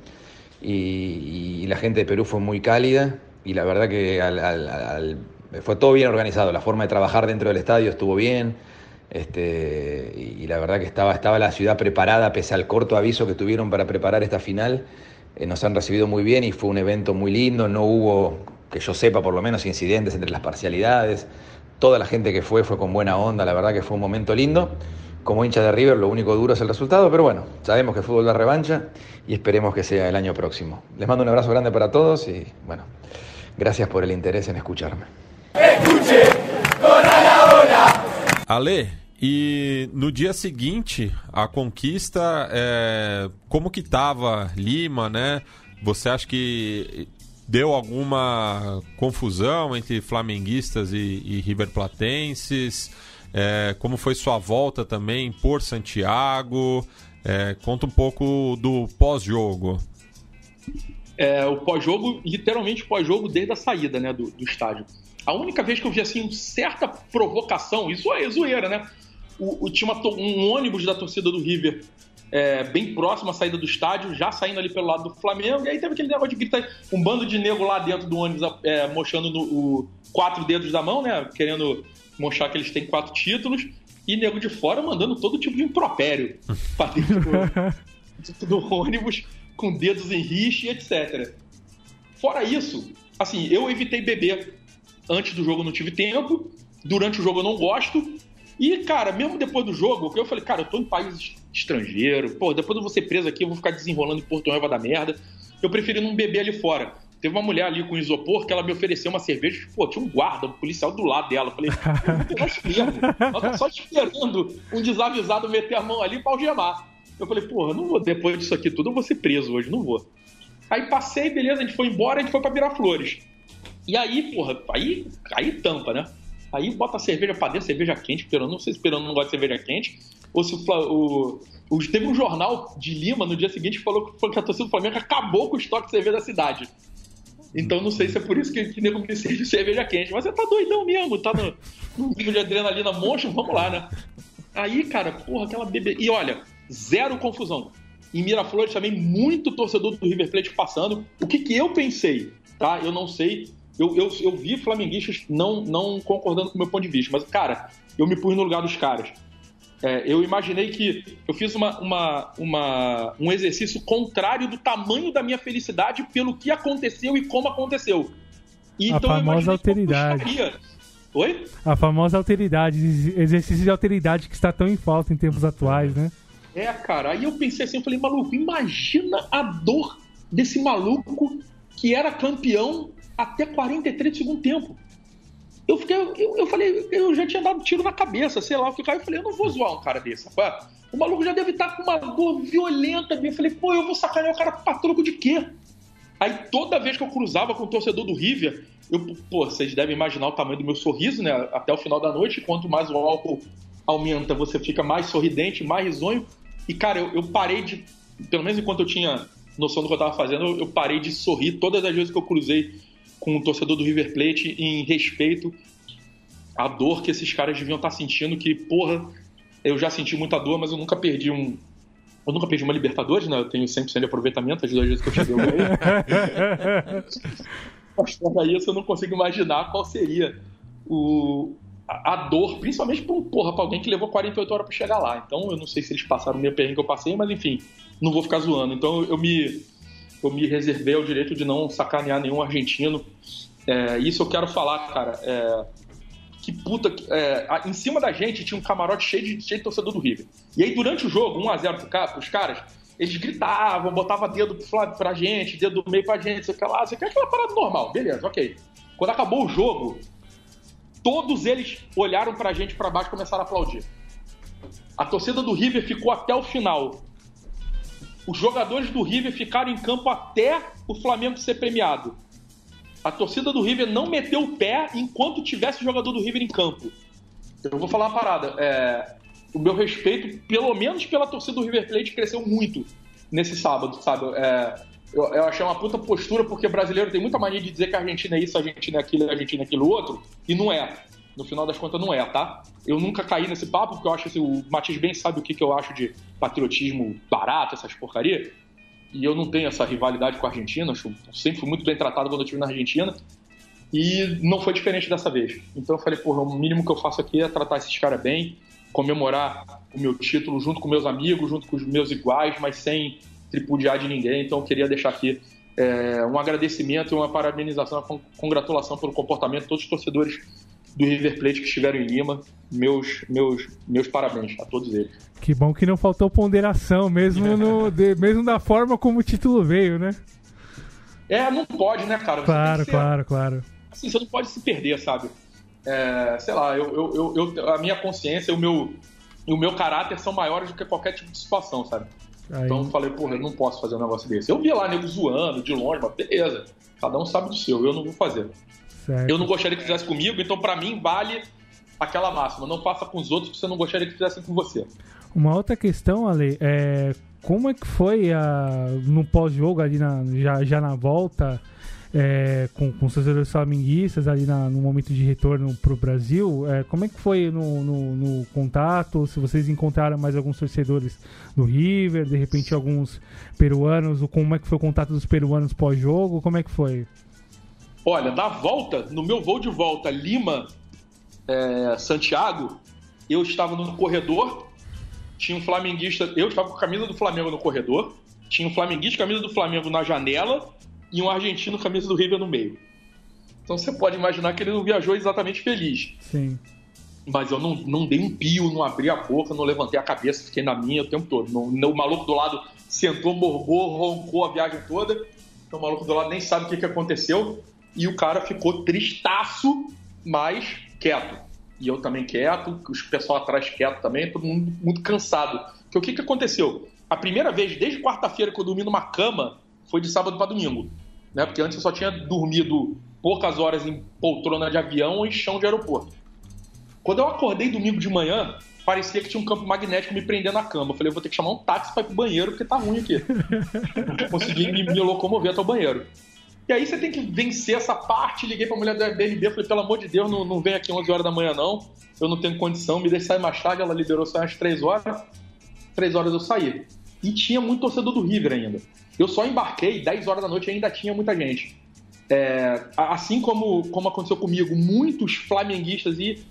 y, y, la gente de Perú fue muy cálida y la verdad que al, al, al, fue todo bien organizado, la forma de trabajar dentro del estadio estuvo bien, Este, y, la verdad que estaba, estaba la ciudad preparada, pese al corto aviso que tuvieron para preparar esta final. Eh, nos han recibido muy bien y fue un evento muy lindo. No hubo, que yo sepa por lo menos, incidentes entre las parcialidades. Toda la gente que fue fue con buena onda, la verdad que fue un momento lindo. Como hincha de River, lo único duro es el resultado, pero bueno, sabemos que el fútbol da revancha y esperemos que sea el año próximo. Les mando un abrazo grande para todos y bueno, gracias por el interés en escucharme. Escuche, Ale, e no dia seguinte, a conquista, é, como que tava Lima, né? Você acha que deu alguma confusão entre flamenguistas e, e riverplatenses? É, como foi sua volta também por Santiago? É, conta um pouco do pós-jogo. É, o pós-jogo, literalmente pós-jogo desde a saída né, do, do, estádio. A única vez que eu vi assim certa provocação, isso é zoeira, né? O, o tinha uma, um ônibus da torcida do River é, bem próximo à saída do estádio, já saindo ali pelo lado do Flamengo, e aí teve aquele negócio de gritar, um bando de nego lá dentro do ônibus é, mostrando no, o, quatro dedos da mão, né? Querendo mostrar que eles têm quatro títulos, e nego de fora mandando todo tipo de impropério pra dentro do, do ônibus, com dedos em riche, etc. Fora isso, assim, eu evitei beber antes do jogo, não tive tempo, durante o jogo eu não gosto, e, cara, mesmo depois do jogo, eu falei, cara, eu tô em país estrangeiro, pô, depois eu vou ser preso aqui, eu vou ficar desenrolando em Porto Noiva da merda. Eu preferi não beber ali fora. Teve uma mulher ali com isopor que ela me ofereceu uma cerveja. Pô, tinha um guarda, um policial do lado dela. Eu falei, Ela tá só esperando um desavisado meter a mão ali pra algemar. Eu falei, porra, não vou, depois disso aqui tudo, eu vou ser preso hoje, não vou. Aí passei, beleza, a gente foi embora, a gente foi pra Virar Flores. E aí, porra, aí, aí tampa, né? Aí bota a cerveja pra dentro, cerveja quente, porque eu não sei se Perano não gosta de cerveja quente, ou se o, o, o, Teve um jornal de Lima no dia seguinte que falou que a torcida do Flamengo acabou com o estoque de cerveja da cidade. Então não sei se é por isso que, que nego me serve cerveja quente. Mas você tá doidão mesmo, tá no, no nível de adrenalina monstro, vamos lá, né? Aí, cara, porra, aquela bebê. E olha, zero confusão. Em Miraflores também, muito torcedor do River Plate passando. O que, que eu pensei, tá? Eu não sei. Eu, eu, eu vi flamenguistas não, não concordando com o meu ponto de vista, mas, cara, eu me pus no lugar dos caras. É, eu imaginei que eu fiz uma, uma, uma, um exercício contrário do tamanho da minha felicidade pelo que aconteceu e como aconteceu. E, a então, famosa alteridade. Oi? A famosa alteridade, exercício de alteridade que está tão em falta em tempos atuais, né? É, cara. Aí eu pensei assim, eu falei, maluco, imagina a dor desse maluco que era campeão até 43 do segundo tempo eu fiquei, eu, eu falei, eu já tinha dado tiro na cabeça, sei lá o que caiu. Eu falei, eu não vou zoar um cara desse, rapaz. O maluco já deve estar com uma dor violenta. Eu falei, pô, eu vou sacanear o cara pra troco de quê? Aí toda vez que eu cruzava com o torcedor do River, eu, pô, vocês devem imaginar o tamanho do meu sorriso, né? Até o final da noite, quanto mais o álcool aumenta, você fica mais sorridente, mais risonho. E, cara, eu, eu parei de. Pelo menos enquanto eu tinha noção do que eu tava fazendo, eu, eu parei de sorrir todas as vezes que eu cruzei com o torcedor do River Plate em respeito à dor que esses caras deviam estar sentindo, que, porra, eu já senti muita dor, mas eu nunca perdi um. Eu nunca perdi uma Libertadores, né? Eu tenho 100% de aproveitamento as duas vezes que eu cheguei aí. mas fora isso, eu não consigo imaginar qual seria o, a, a dor, principalmente para um, porra, pra alguém que levou 48 horas para chegar lá. Então, eu não sei se eles passaram o meu perrengue que eu passei, mas enfim, não vou ficar zoando. Então, eu me eu me reservei o direito de não sacanear nenhum argentino. É, isso eu quero falar, cara. É, que puta. É, em cima da gente tinha um camarote cheio de, cheio de torcedor do River. E aí, durante o jogo, 1x0 pro, pros caras, eles gritavam, botavam dedo pra, pra gente, dedo do meio pra gente, sei lá, sei que aquela parada normal, beleza, ok. Quando acabou o jogo, todos eles olharam pra gente pra baixo e começaram a aplaudir. A torcida do River ficou até o final os jogadores do River ficaram em campo até o Flamengo ser premiado. A torcida do River não meteu o pé enquanto tivesse jogador do River em campo. Eu vou falar uma parada. É, o meu respeito, pelo menos pela torcida do River Plate, cresceu muito nesse sábado, sabe? É, eu, eu, achei uma puta postura, porque brasileiro tem muita mania de dizer que a Argentina é isso, a Argentina é aquilo, a Argentina é aquilo outro, e não é. No final das contas, não é, tá? Eu nunca caí nesse papo, porque eu acho que o Matias bem sabe o que, que eu acho de patriotismo barato, essas porcaria. E eu não tenho essa rivalidade com a Argentina. Eu sempre fui muito bem tratado quando eu estive na Argentina. E não foi diferente dessa vez. Então eu falei, porra, o mínimo que eu faço aqui é tratar esses caras bem. comemorar o meu título junto com meus amigos, junto com os meus iguais, mas sem tripudiar de ninguém. Então eu queria deixar aqui é, um agradecimento e uma parabenização, uma congratulação pelo comportamento de todos os torcedores do River Plate que estiveram em Lima. Meus, meus, meus parabéns a todos eles. Que bom que não faltou ponderação, mesmo, no, de, mesmo da forma como o título veio, né? É, não pode, né, cara? Você claro, ser, claro, claro. Assim, você não pode se perder, sabe? É, sei lá, eu, eu, eu, a minha consciência o meu, e o meu caráter são maiores do que qualquer tipo de situação, sabe? Aí. Então eu falei, porra, eu não posso fazer um negócio desse. Eu vi lá nego zoando, de longe, mas beleza. Cada um sabe do seu, eu não vou fazer. Certo. Eu não gostaria que fizesse comigo, então para mim vale aquela máxima. Não faça com os outros que você não gostaria que fizessem com você. Uma outra questão, Ale, é como é que foi a, no pós-jogo ali na, já, já na volta é, com, com os torcedores flamenguistas ali na, no momento de retorno para o Brasil. É, como é que foi no, no, no, contato? Se vocês encontraram mais alguns torcedores do River, de repente alguns peruanos, ou como é que foi o contato dos peruanos pós-jogo? Como é que foi? Olha, da volta, no meu voo de volta Lima, é, Santiago, eu estava no corredor, tinha um flamenguista, eu estava com a camisa do Flamengo no corredor, tinha um flamenguista camisa do Flamengo na janela e um argentino camisa do River no meio. Então você pode imaginar que ele não viajou exatamente feliz. Sim. Mas eu não, não dei um pio, não abri a boca, não levantei a cabeça, fiquei na minha o tempo todo. Não, o maluco do lado sentou, morgou, roncou a viagem toda. Então o maluco do lado nem sabe o que, que aconteceu. E o cara ficou tristaço, mas quieto. E eu também quieto, os pessoal atrás quieto também, todo mundo muito cansado. Porque o que, que aconteceu? A primeira vez, desde quarta-feira que eu dormi numa cama, foi de sábado para domingo né? Porque antes eu só tinha dormido poucas horas em poltrona de avião ou em chão de aeroporto. Quando eu acordei domingo de manhã, parecia que tinha um campo magnético me prendendo na cama. Eu falei, eu vou ter que chamar um táxi para ir pro banheiro, porque tá ruim aqui. Não consegui me, me locomover até o banheiro. E aí você tem que vencer essa parte. Liguei pra mulher do Airbnb, falei, pelo amor de Deus, não, não vem aqui 11 horas da manhã não. Eu não tenho condição, me deixe sair mais tarde. Ela liberou só às 3 horas. 3 horas eu saí. E tinha muito torcedor do River ainda. Eu só embarquei 10 horas da noite e ainda tinha muita gente. É, assim como, como aconteceu comigo, muitos flamenguistas e,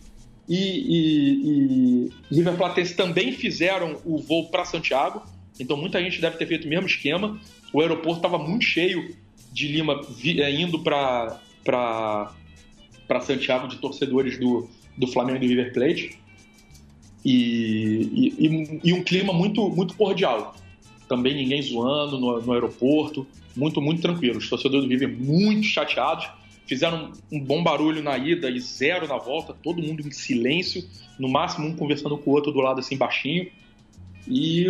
e, e, e River Platense também fizeram o voo para Santiago. Então muita gente deve ter feito o mesmo esquema. O aeroporto estava muito cheio de Lima é, indo para Santiago de torcedores do, do Flamengo e do River Plate. E, e, e, um clima muito, muito cordial. Também ninguém zoando no, no aeroporto, muito, muito tranquilo. Os torcedores do River muito chateados, fizeram um bom barulho na ida e zero na volta, todo mundo em silêncio, no máximo um conversando com o outro do lado assim baixinho, e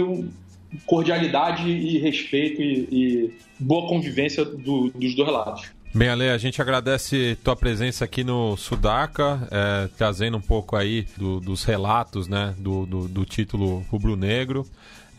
cordialidade e respeito e, e boa convivência do, dos dois lados. Bem, Ale, a gente agradece tua presença aqui no Sudaca, é, trazendo um pouco aí do, dos relatos né, do, do, do título rubro-negro.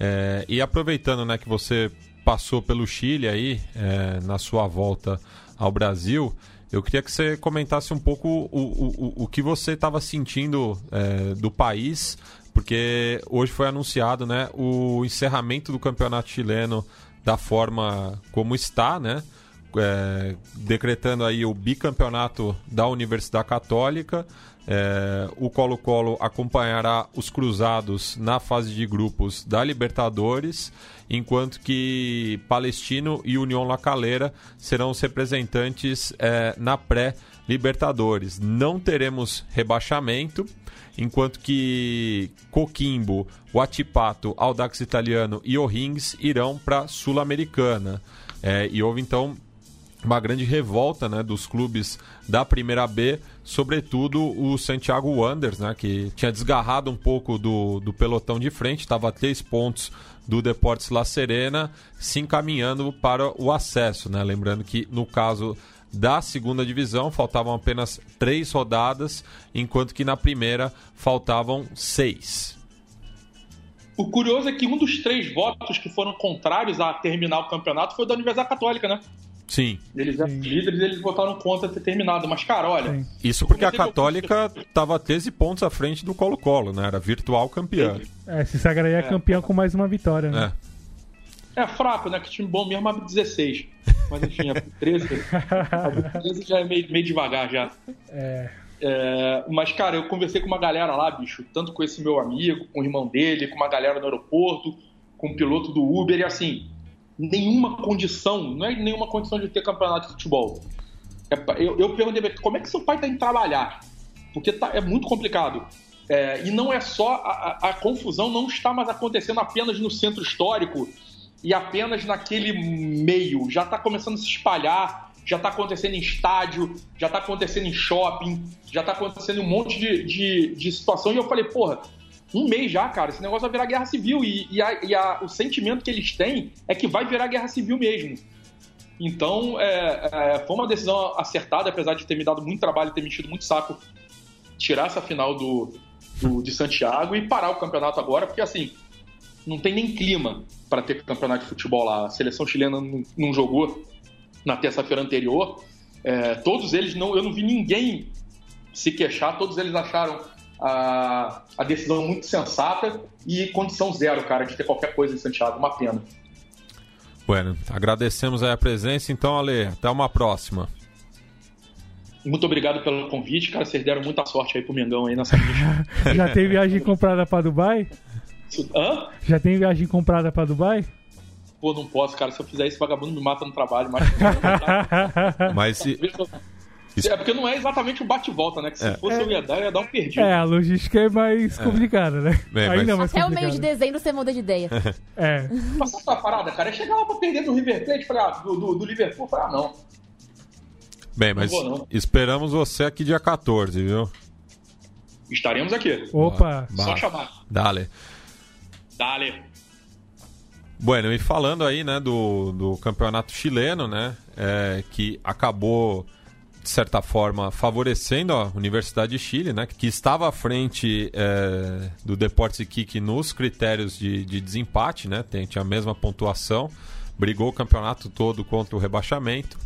É, e aproveitando né, que você passou pelo Chile aí, é, na sua volta ao Brasil, eu queria que você comentasse um pouco o, o, o que você estava sentindo é, do país, porque hoje foi anunciado né, o encerramento do campeonato chileno da forma como está, né? É, decretando aí o bicampeonato da Universidade Católica, é, o Colo-Colo acompanhará os cruzados na fase de grupos da Libertadores, enquanto que Palestino e União La Calera serão os representantes é, na pré-Libertadores. Não teremos rebaixamento, enquanto que Coquimbo, Huachipato, Audax Italiano e O'Rings irão para Sul-Americana. É, e houve então uma grande revolta né, dos clubes da Primeira B, sobretudo o Santiago Wanderers, né, que tinha desgarrado um pouco do, do pelotão de frente, estava a três pontos do Deportes La Serena, se encaminhando para o acesso. Né? Lembrando que no caso da segunda divisão faltavam apenas três rodadas, enquanto que na primeira faltavam seis. O curioso é que um dos três votos que foram contrários a terminar o campeonato foi da Universidade Católica, né? Sim. Eles eram líderes eles votaram contra ter terminado. Mas, cara, olha. Sim. Isso porque a Católica estava 13 pontos à frente do Colo-Colo, né? Era virtual campeã. É, se sagraria é. campeão com mais uma vitória, né? É. é fraco, né? Que time bom mesmo abre 16. Mas enfim, a 13. A 13 já é meio, meio devagar já. É. É, mas, cara, eu conversei com uma galera lá, bicho, tanto com esse meu amigo, com o irmão dele, com uma galera no aeroporto, com o piloto do Uber, e assim, nenhuma condição, não é nenhuma condição de ter campeonato de futebol. É, eu, eu perguntei como é que seu pai tá indo trabalhar? Porque tá, é muito complicado. É, e não é só. A, a, confusão não está mais acontecendo apenas no centro histórico e apenas naquele meio. Já está começando a se espalhar, já está acontecendo em estádio, já está acontecendo em shopping, já está acontecendo um monte de, de, de, situação. E eu falei, porra, um mês já, cara, esse negócio vai virar guerra civil. E, e, a, e a, o sentimento que eles têm é que vai virar guerra civil mesmo. Então, é, é, foi uma decisão acertada, apesar de ter me dado muito trabalho, ter me enchido muito saco tirar essa final do, do, de Santiago e parar o campeonato agora, porque assim, não tem nem clima para ter campeonato de futebol lá. A seleção chilena não, não jogou na terça-feira anterior. É, todos eles, não, eu não vi ninguém se queixar, todos eles acharam a, a decisão muito sensata e condição zero, cara, de ter qualquer coisa em Santiago. Uma pena. Bueno, agradecemos a presença, então, Ale. Até uma próxima. Muito obrigado pelo convite, cara. Vocês deram muita sorte aí pro Mengão aí nessa Já tem viagem comprada para Dubai? Hã? Já tem viagem comprada para Dubai? Pô, não posso, cara. Se eu fizer isso, vagabundo me mata no trabalho. Mas, mas se... É porque não é exatamente o bate-volta, né? Que se é. fosse eu ia dar, eu ia dar um perdido. É, a logística é mais é. complicada, né? Bem, Ainda mas... mais Até o mês de dezembro você muda de ideia. é. Passar essa parada, cara. É chegar lá pra perder do River Plate, pra, do, do, do Liverpool, falar, ah, não. Bem, mas não não. esperamos você aqui dia 14, viu? Estaremos aqui. Opa! Só chamar. Dale. Dale. Bueno, e falando aí, né, do, do campeonato chileno, né, é, que acabou, de certa forma, favorecendo a Universidade de Chile, né, que estava à frente é, do Deportes Iquique nos critérios de, de desempate, né, tem, tinha a mesma pontuação, brigou o campeonato todo contra o rebaixamento.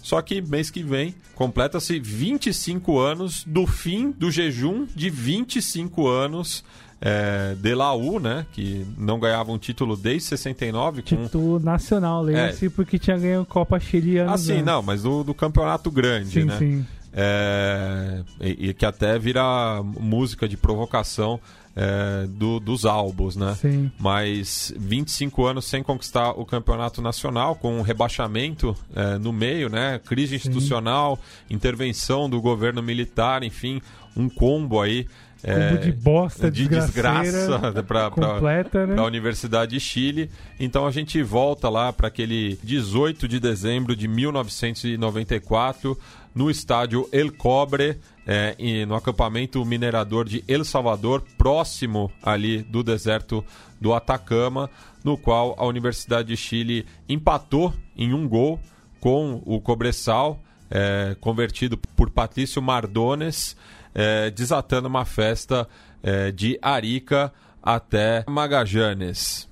Só que mês que vem completa-se 25 anos do fim do jejum de 25 anos é, de Laú, né? Que não ganhava um título desde 69. Com... Título nacional, lembra-se, é. porque tinha ganho Copa Chile anos Assim, não, mas do, do campeonato grande, sim, né? Sim. É, e, e, que até vira música de provocação é, do, dos álbuns, né? Sim. Mas 25 anos sem conquistar o campeonato nacional, com um rebaixamento é, no meio, né? Crise institucional, Sim. intervenção do governo militar, enfim, um combo aí. É, de bosta, de desgraça para né? a Universidade de Chile. Então a gente volta lá para aquele 18 de dezembro de 1994 no estádio El Cobre, é, no acampamento minerador de El Salvador, próximo ali do deserto do Atacama, no qual a Universidade de Chile empatou em um gol com o Cobressal, é, convertido por Patrício Mardones, é, desatando uma festa é, de Arica até Magajanes.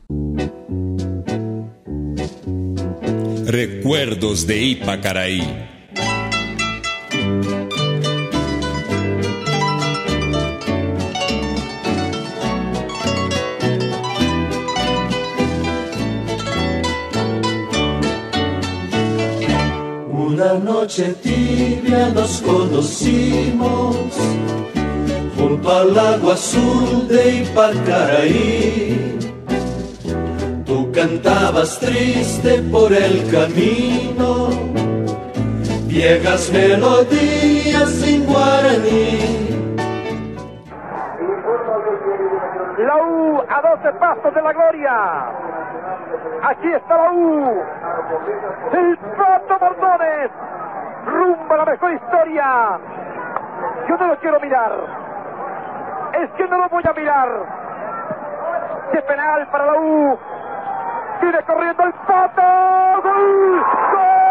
Recuerdos de Ipacaraí. Una noche tibia nos conocimos junto al agua azul de Ipacaraí. Tú cantabas triste por el camino, viejas melodías sin guaraní. La U a 12 pasos de la gloria. Aquí está la U. El Pato Bordones. Rumba la mejor historia. Yo no lo quiero mirar. Es que no lo voy a mirar. De penal para la U. Sigue corriendo el Pato. ¡Gol! ¡Gol!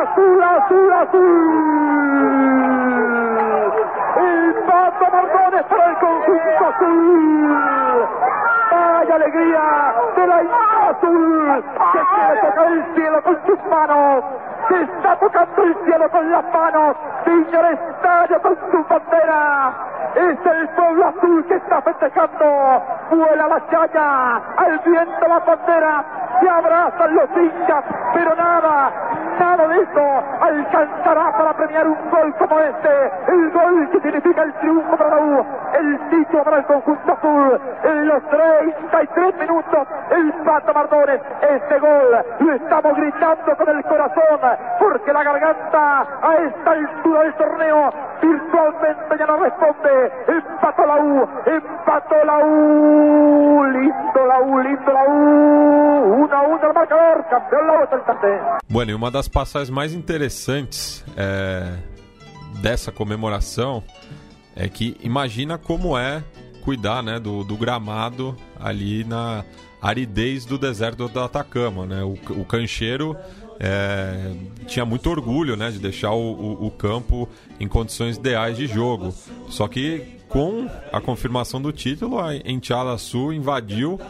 azul, azul, azul. El pato Mardones para el conjunto azul. ¡Vaya alegría de la azul! Que quiere tocar el cielo con su sus manos. Se está tocando el cielo con las manos. Villa el estadio con su bandera. Es el pueblo azul que está festejando. Vuela la chaya. Al viento la bandera. Se abrazan los hinchas. Pero nada, nada de eso alcanzará para premiar un gol como este. El gol que significa el triunfo para la U. El título para el conjunto azul. En los 33 minutos, el Pato Mardones. Este gol lo estamos gritando con el corazón. Porque la garganta a esta altura del torneo virtualmente ya no responde. Empató la U. Empató la U. Lindo la U, lindo la U. 1 a 1 el marcador. Campeón la U el. Bueno, uma das passagens mais interessantes é, dessa comemoração é que imagina como é cuidar né, do, do gramado ali na aridez do deserto do Atacama. Né? O, o cancheiro é, tinha muito orgulho né, de deixar o, o, o, campo em condições ideais de jogo. Só que com a confirmação do título, a Enteada Sul invadiu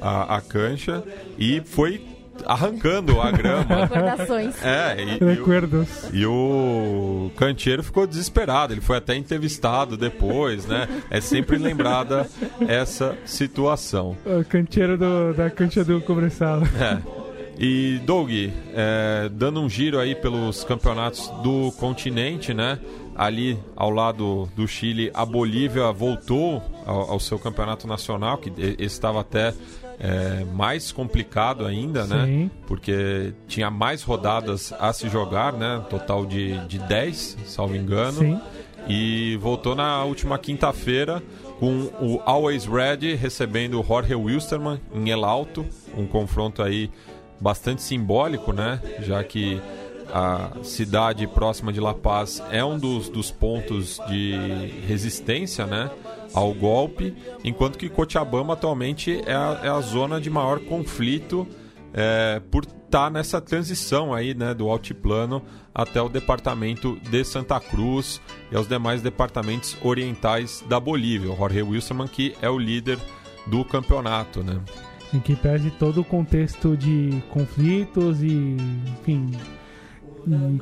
a, a cancha e foi arrancando a grama. Recordações. É, e, Recuerdos. E, o, e o canteiro ficou desesperado. Ele foi até entrevistado depois, né? É sempre lembrada essa situação. O canteiro do, da cancha do Cobressal. É. E Doug, é, dando um giro aí pelos campeonatos do continente, né? Ali ao lado do Chile, a Bolívia voltou ao, ao seu campeonato nacional, que estava até é, mais complicado ainda, né? Sim. Porque tinha mais rodadas a se jogar, né? Total de, de 10, salvo engano. Sim. E voltou na última quinta-feira com o Always Ready recebendo o Jorge Wilstermann em El Alto. Um confronto aí bastante simbólico, né? Já que a cidade próxima de La Paz é um dos, dos pontos de resistência, né? ao golpe, enquanto que Cochabamba atualmente é a, é a zona de maior conflito é, por estar tá nessa transição aí, né, do altiplano até o departamento de Santa Cruz e aos demais departamentos orientais da Bolívia. O Jorge Wilson, que é o líder do campeonato, né? Em que pese todo o contexto de conflitos e, enfim,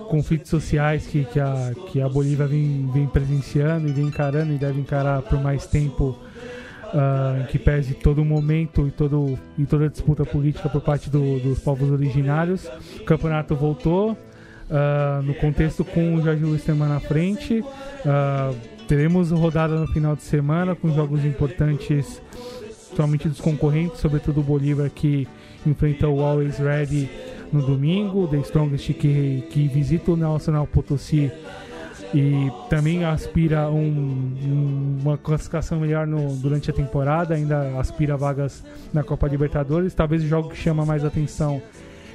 conflitos sociais que, que, a, que a Bolívia vem, vem presenciando e vem encarando e deve encarar por mais tempo, uh, que pese todo momento e, todo, e toda disputa política por parte do, dos povos originários. O campeonato voltou uh, no contexto com o Jorge Wisterman na frente. Uh, teremos rodada no final de semana com jogos importantes, somente dos concorrentes, sobretudo o Bolívar que enfrenta o Always Ready no domingo, The Strongest que, que visita o Nacional Potosí e também aspira um, um, uma classificação melhor no, durante a temporada, ainda aspira vagas na Copa Libertadores. Talvez o jogo que chama mais atenção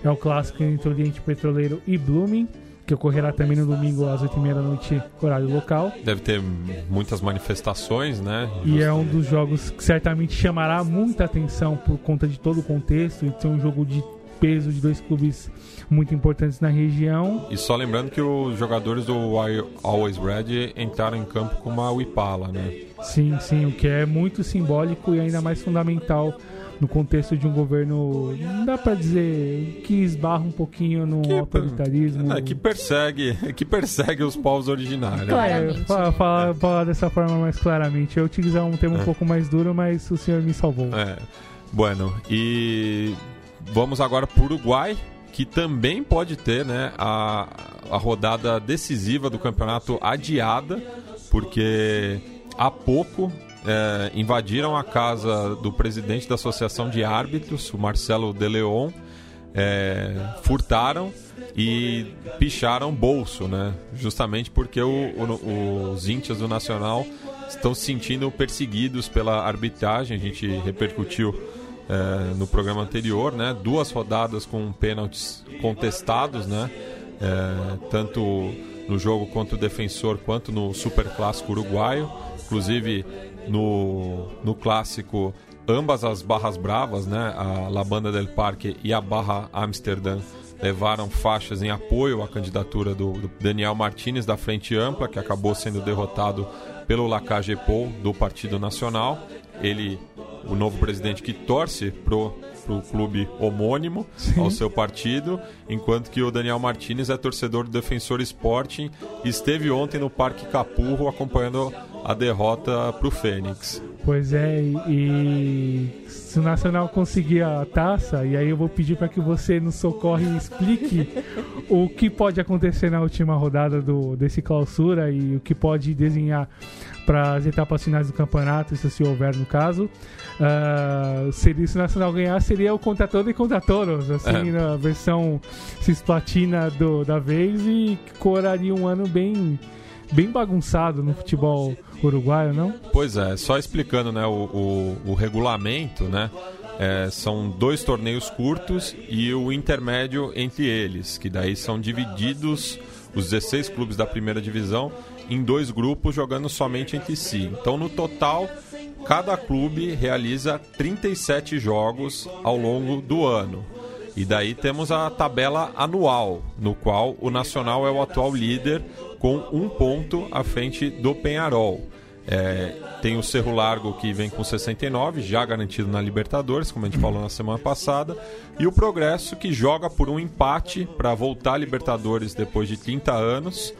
é o clássico entre Oriente Petroleiro e Blooming, que ocorrerá também no domingo às 8h30 da noite, horário local. Deve ter muitas manifestações, né? E é um dos jogos que certamente chamará muita atenção por conta de todo o contexto, e ser um jogo de peso de dois clubes muito importantes na região. E só lembrando que os jogadores do Always Red entraram em campo com uma Wipala, né? Sim, sim, o que é muito simbólico e ainda mais fundamental no contexto de um governo, não dá para dizer que esbarra um pouquinho no que, autoritarismo. É, que persegue, que persegue os povos originários. Claramente. É, falar, falar, falar, dessa forma mais claramente. Eu utilizar um termo é. um pouco mais duro, mas o senhor me salvou. É. Bueno, e Vamos agora para o Uruguai, que também pode ter né, a, a rodada decisiva do campeonato adiada, porque há pouco é, invadiram a casa do presidente da Associação de Árbitros, o Marcelo De Leon, é, furtaram e picharam bolso, né? Justamente porque o, o, os índios do Nacional estão se sentindo perseguidos pela arbitragem. A gente repercutiu é, no programa anterior, né? Duas rodadas com pênaltis contestados, né? É, tanto no jogo contra o defensor quanto no Super Clássico uruguaio. Inclusive no, no clássico, ambas as barras bravas, né? A La Banda del Parque e a Barra Amsterdã levaram faixas em apoio à candidatura do, do Daniel Martinez da Frente Ampla, que acabou sendo derrotado pelo Lacage Pou do Partido Nacional. Ele o novo presidente que torce pro pro clube homônimo Sim. ao seu partido, enquanto que o Daniel Martinez é torcedor do Defensor Sporting e esteve ontem no Parque Capurro acompanhando a derrota para o Fênix. Pois é, e se o Nacional conseguir a taça, e aí eu vou pedir para que você nos socorre e explique o que pode acontecer na última rodada do, desse clausura e o que pode desenhar para as etapas finais do campeonato, se houver no caso. Uh, seria, se o Nacional ganhar, seria o contra todo e contra todos, assim, é. na versão cisplatina do, da vez e coraria um ano bem bem bagunçado no futebol uruguaio, não? Pois é, só explicando né, o, o, o regulamento, né? É, são dois torneios curtos e o intermédio entre eles, que daí são divididos os 16 clubes da primeira divisão em dois grupos jogando somente entre si. Então, no total, cada clube realiza 37 jogos ao longo do ano. E daí temos a tabela anual, no qual o Nacional é o atual líder com um ponto à frente do Penharol. É, tem o Cerro Largo que vem com 69, já garantido na Libertadores, como a gente falou na semana passada, e o Progresso que joga por um empate para voltar à Libertadores depois de 30 anos,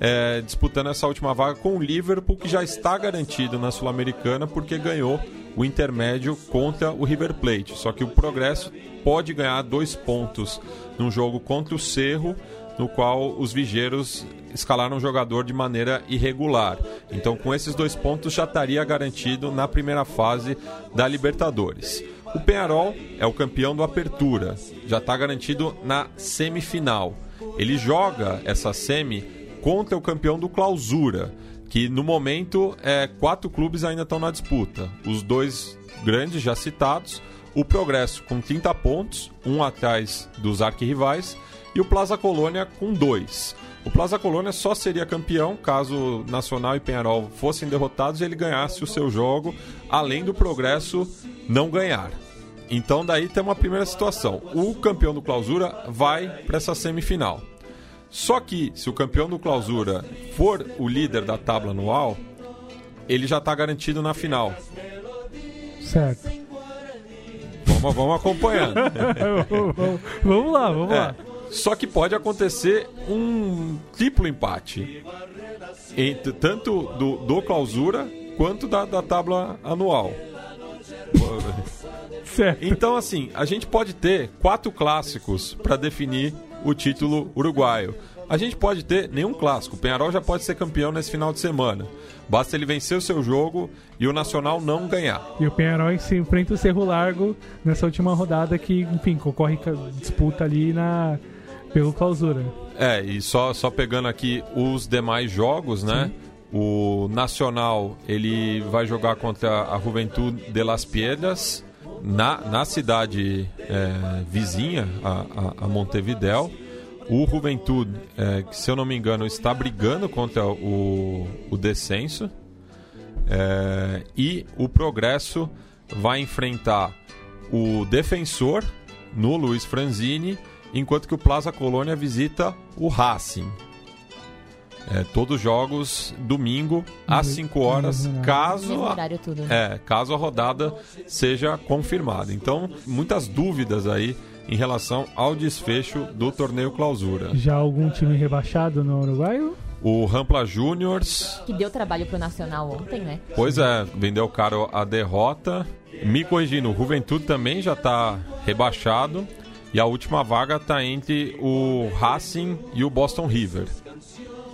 é, disputando essa última vaga com o Liverpool, que já está garantido na Sul-Americana porque ganhou o intermédio contra o River Plate. Só que o Progresso pode ganhar dois pontos num jogo contra o Cerro, no qual os vigeiros escalaram o jogador de maneira irregular. Então, com esses dois pontos, já estaria garantido na primeira fase da Libertadores. O Penharol é o campeão do Apertura, já está garantido na semifinal. Ele joga essa semi contra o campeão do Clausura que no momento é, quatro clubes ainda estão na disputa. Os dois grandes já citados, o Progresso com 30 pontos, um atrás dos arquirrivais, e o Plaza Colônia com dois. O Plaza Colônia só seria campeão caso Nacional e Penharol fossem derrotados e ele ganhasse o seu jogo, além do Progresso não ganhar. Então daí tem uma primeira situação. O campeão do Clausura vai para essa semifinal. Só que, se o campeão do clausura for o líder da tábua anual, ele já está garantido na final. Certo. Vamos, vamos acompanhando. vamos lá, vamos é. lá. Só que pode acontecer um triplo empate. Entre, tanto do, do clausura quanto da, da tábua anual. Certo. Então, assim, a gente pode ter quatro clássicos para definir o título uruguaio. A gente pode ter nenhum clássico. O Penharol já pode ser campeão nesse final de semana. Basta ele vencer o seu jogo e o Nacional não ganhar. E o Penharol se enfrenta o Cerro Largo nessa última rodada que, enfim, concorre disputa ali na pelo clausura. É, e só, só pegando aqui os demais jogos, né? Sim. O Nacional ele vai jogar contra a Juventude de Las Piedras na, na cidade é, vizinha, a, a, a, Montevidéu. O Juventude, é, que se eu não me engano, está brigando contra o, o descenso. É, e o Progresso vai enfrentar o Defensor no Luiz Franzini, enquanto que o Plaza Colônia visita o Racing. É, todos os jogos domingo às 5 uhum. horas, uhum. caso a, tudo, né? é, caso a rodada seja confirmada. Então, muitas dúvidas aí em relação ao desfecho do torneio clausura. Já algum time rebaixado no Uruguai? O Rampla Juniors. Que deu trabalho pro Nacional ontem, né? Pois é, vendeu caro a derrota. Me corrigindo, o Juventude também já está rebaixado. E a última vaga está entre o Racing e o Boston River.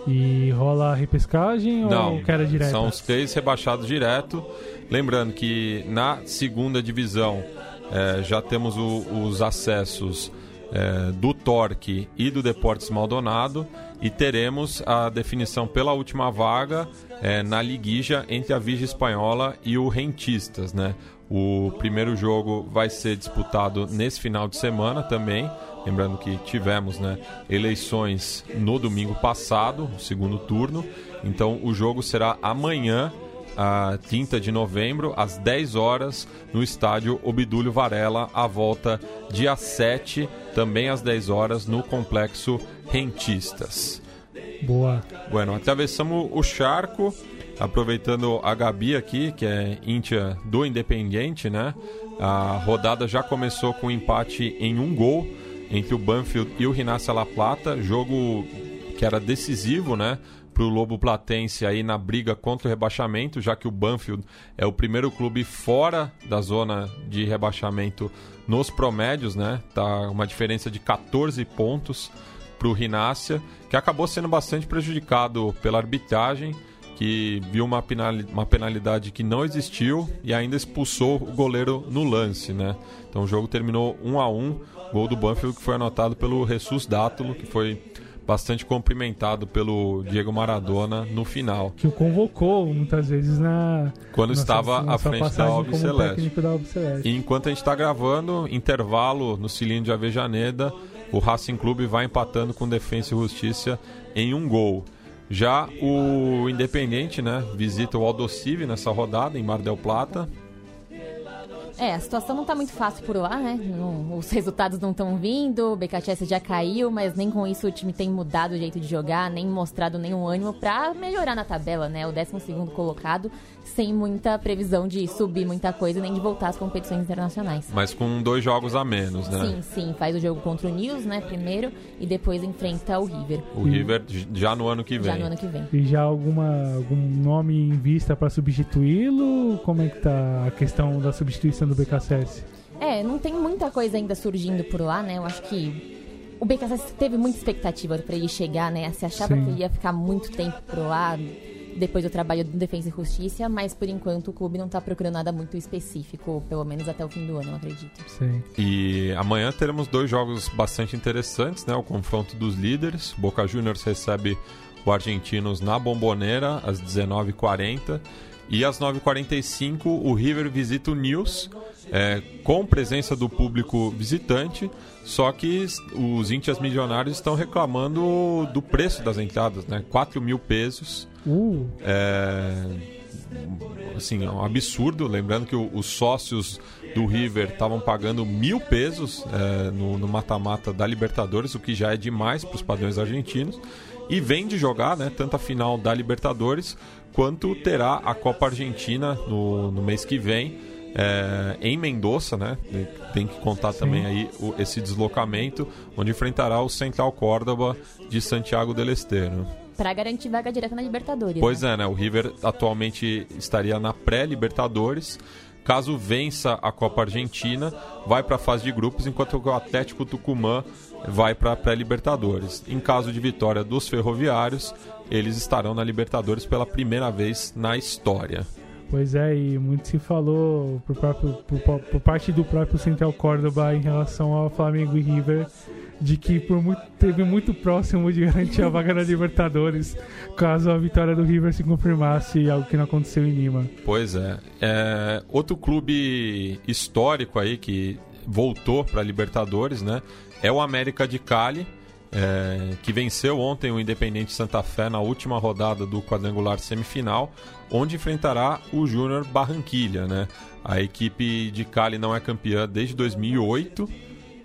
E rola repescagem Não, ou queda direta? São os três rebaixados direto. Lembrando que na segunda divisão é, já temos o, os acessos é, do Torque e do Deportes Maldonado e teremos a definição pela última vaga é, na liguija entre a Vigia Espanhola e o Rentistas, né? O primeiro jogo vai ser disputado nesse final de semana também, Lembrando que tivemos né, eleições no domingo passado, o segundo turno. Então o jogo será amanhã, a 30 de novembro, às 10 horas, no estádio Obidúlio Varela, a volta dia 7, também às 10 horas, no Complexo Rentistas. Boa. Bueno, atravessamos o charco aproveitando a Gabi aqui, que é íntia do Independiente, né? A rodada já começou com um empate em um gol entre o Banfield e o Rinácia La Plata, jogo que era decisivo, né? Para o Lobo Platense aí na briga contra o rebaixamento, já que o Banfield é o primeiro clube fora da zona de rebaixamento nos promédios, né? Tá uma diferença de 14 pontos para o Rinácia, que acabou sendo bastante prejudicado pela arbitragem, que viu uma, penalidade que não existiu e ainda expulsou o goleiro no lance, né? Então o jogo terminou 1 a 1 gol do Banfield que foi anotado pelo Jesus Dátulo, que foi bastante cumprimentado pelo Diego Maradona no final. Que o convocou muitas vezes na. Quando nossa, estava à frente da Alves Celeste. E enquanto a gente está gravando, intervalo no cilindro de Avejaneda, o Racing Clube vai empatando com Defensa e Justiça em um gol. Já o Independente, né, visita o Aldocive nessa rodada em Mar del Plata. É, a situação não tá muito fácil por lá, né? Não, os resultados não estão vindo, o BKTS já caiu, mas nem com isso o time tem mudado o jeito de jogar, nem mostrado nenhum ânimo para melhorar na tabela, né? O 12 colocado, sem muita previsão de subir muita coisa, nem de voltar às competições internacionais. Mas com dois jogos a menos, né? Sim, sim. Faz o jogo contra o News, né? Primeiro, e depois enfrenta o River. O e... River já no ano que vem. Já no ano que vem. E já alguma, algum nome em vista para substituí-lo? Como é que tá a questão da substituição do BKSS? É, não tem muita coisa ainda surgindo por lá, né? Eu acho que o BKSS teve muita expectativa para ele chegar, né? Se achava Sim. que ele ia ficar muito tempo por lá depois do trabalho do Defesa e Justiça, mas por enquanto o clube não está procurando nada muito específico, pelo menos até o fim do ano, eu acredito. Sim. E amanhã teremos dois jogos bastante interessantes, né? O confronto dos líderes. Boca Juniors recebe o Argentinos na Bomboneira às 19h40 e às 9h45 o River visita o News é, com presença do público visitante, só que os índios milionários estão reclamando do preço das entradas, né? 4 mil pesos. Uh. É, assim, é um absurdo. Lembrando que o, os sócios do River estavam pagando mil pesos é, no mata-mata da Libertadores, o que já é demais para os padrões argentinos. E vem de jogar né, tanto a final da Libertadores quanto terá a Copa Argentina no, no mês que vem é, em Mendoza, né? Tem que contar Sim. também aí o, esse deslocamento, onde enfrentará o Central Córdoba de Santiago del Estero. Para garantir vaga direta na Libertadores. Pois né? é, né? O River atualmente estaria na pré-Libertadores. Caso vença a Copa Argentina, vai para a fase de grupos, enquanto o Atlético Tucumã vai para a pré-Libertadores. Em caso de vitória dos ferroviários, eles estarão na Libertadores pela primeira vez na história. Pois é, e muito se falou por, próprio, por, por, parte do próprio Central Córdoba em relação ao Flamengo e River, de que por muito, teve muito próximo de garantir a vaga na Libertadores, caso a vitória do River se confirmasse, algo que não aconteceu em Lima. Pois é. é outro clube histórico aí que voltou para a Libertadores, né? É o América de Cali é, que venceu ontem o Independente Santa Fé na última rodada do quadrangular semifinal, onde enfrentará o Júnior Barranquilha. Né? A equipe de Cali não é campeã desde 2008.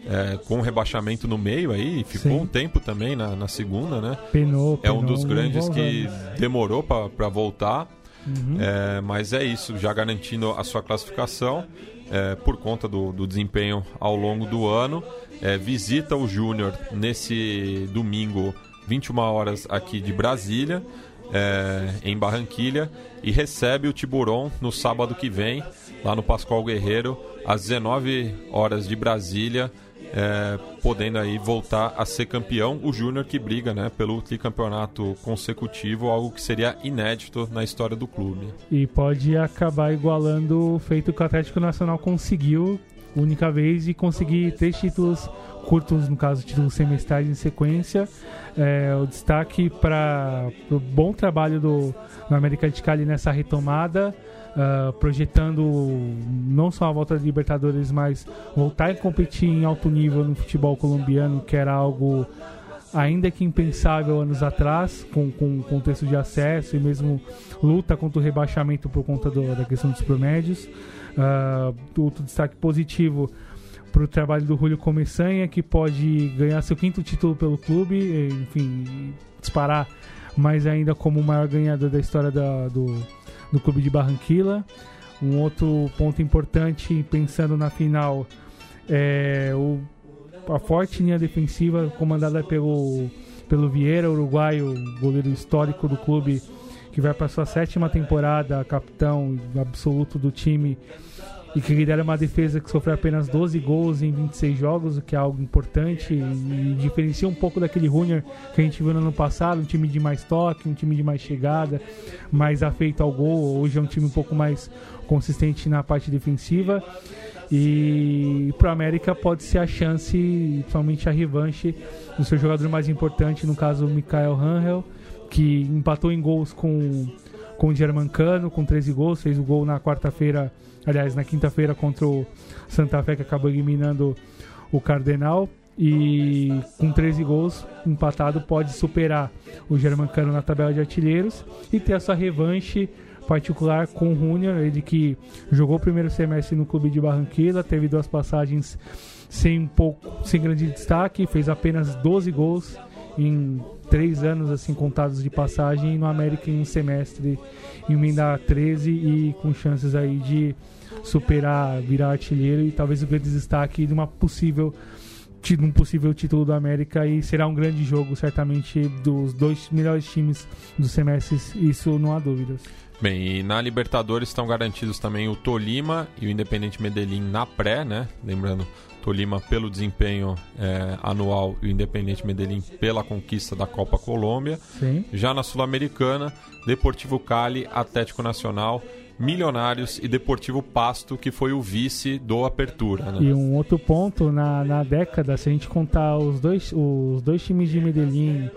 É, com rebaixamento no meio aí, ficou Sim. um tempo também na, na segunda, né? Penou, é um dos grandes que demorou para voltar, uhum. é, mas é isso, já garantindo a sua classificação é, por conta do, do, desempenho ao longo do ano. É, visita o Júnior nesse domingo, 21 horas aqui de Brasília, é, em Barranquilha, e recebe o Tiburon no sábado que vem, lá no Pascoal Guerreiro, às 19 horas de Brasília é, podendo aí voltar a ser campeão. O Júnior que briga né, pelo tricampeonato consecutivo, algo que seria inédito na história do clube. E pode acabar igualando o feito que o Atlético Nacional conseguiu única vez e conseguir três títulos curtos, no caso, títulos semestrais em sequência. É, o destaque para o bom trabalho do, do América de Cali nessa retomada uh, projetando não só a volta da Libertadores, mas voltar a competir em alto nível no futebol colombiano, que era algo ainda que impensável anos atrás, com, com contexto de acesso e mesmo luta contra o rebaixamento por conta do, da questão dos promédios. Uh, outro destaque positivo para o trabalho do Julio Começanha, que pode ganhar seu quinto título pelo clube, enfim, disparar mas ainda como o maior ganhador da história da, do, do clube de Barranquilla. Um outro ponto importante, pensando na final, é o, a forte linha defensiva comandada pelo, pelo Vieira, uruguaio, goleiro histórico do clube, que vai para sua sétima temporada, capitão absoluto do time e que lidera uma defesa que sofreu apenas 12 gols em 26 jogos, o que é algo importante e, diferencia um pouco daquele Runner que a gente viu no ano passado, um time de mais toque, um time de mais chegada, mais afeito ao gol. Hoje é um time um pouco mais consistente na parte defensiva. E para o América pode ser a chance, principalmente a revanche do seu jogador mais importante, no caso o Mikael Rangel, que empatou em gols com, com o Germancano, com 13 gols, fez o gol na quarta-feira aliás, na quinta-feira contra o Santa Fé, que acabou eliminando o Cardenal. E com 13 gols, empatado, pode superar o Germancano na tabela de artilheiros e ter a sua revanche particular com o Júnior, ele que jogou o primeiro semestre no clube de Barranquilla, teve duas passagens sem pouco, sem grande destaque, fez apenas 12 gols em três anos assim contados de passagem e no América em um semestre emendar 13 e com chances aí de superar, virar artilheiro e talvez o grande destaque de uma possível um possível título do América e será um grande jogo certamente dos dois melhores times dos semestres, isso não há dúvidas. Bem, e na Libertadores estão garantidos também o Tolima e o Independente Medellín na pré, né? Lembrando, Tolima pelo desempenho é, anual e o Independente Medellín pela conquista da Copa Colômbia. Sim. Já na Sul-Americana, Deportivo Cali, Atlético Nacional, Milionários e Deportivo Pasto, que foi o vice do Apertura. Né? E um outro ponto, na, na década, se a gente contar os dois, os dois times de Medellín,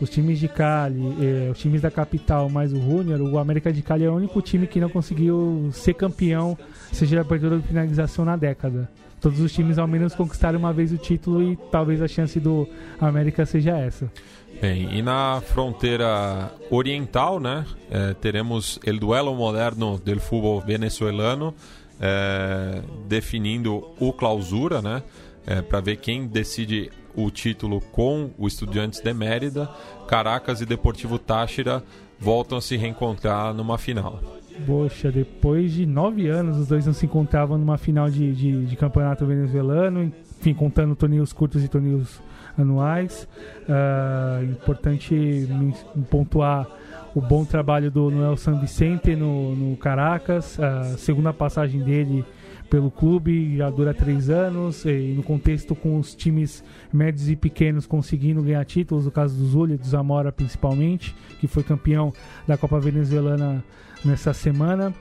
os times de Cali, eh, os times da capital, mais o Júnior, o América de Cali é o único time que não conseguiu ser campeão, seja de apertura ou finalização na década todos os times ao menos conquistaram uma vez o título e talvez a chance do América seja essa. Bem, e na fronteira oriental, né, é, teremos o duelo moderno do futebol venezuelano, é, definindo o clausura, né, é, para ver quem decide o título com o Estudiantes de Mérida. Caracas e Deportivo Táchira voltam a se reencontrar numa final. Poxa, depois de nove anos os dois não se encontravam numa final de, de, de campeonato venezuelano, enfim, contando torneios curtos e torneios anuais. Uh, importante pontuar o bom trabalho do Noel San Vicente no, no Caracas, a segunda passagem dele pelo clube, já dura três anos, e no contexto com os times médios e pequenos conseguindo ganhar títulos, no caso do Zulia, do Zamora principalmente, que foi campeão da Copa Venezuelana nessa semana.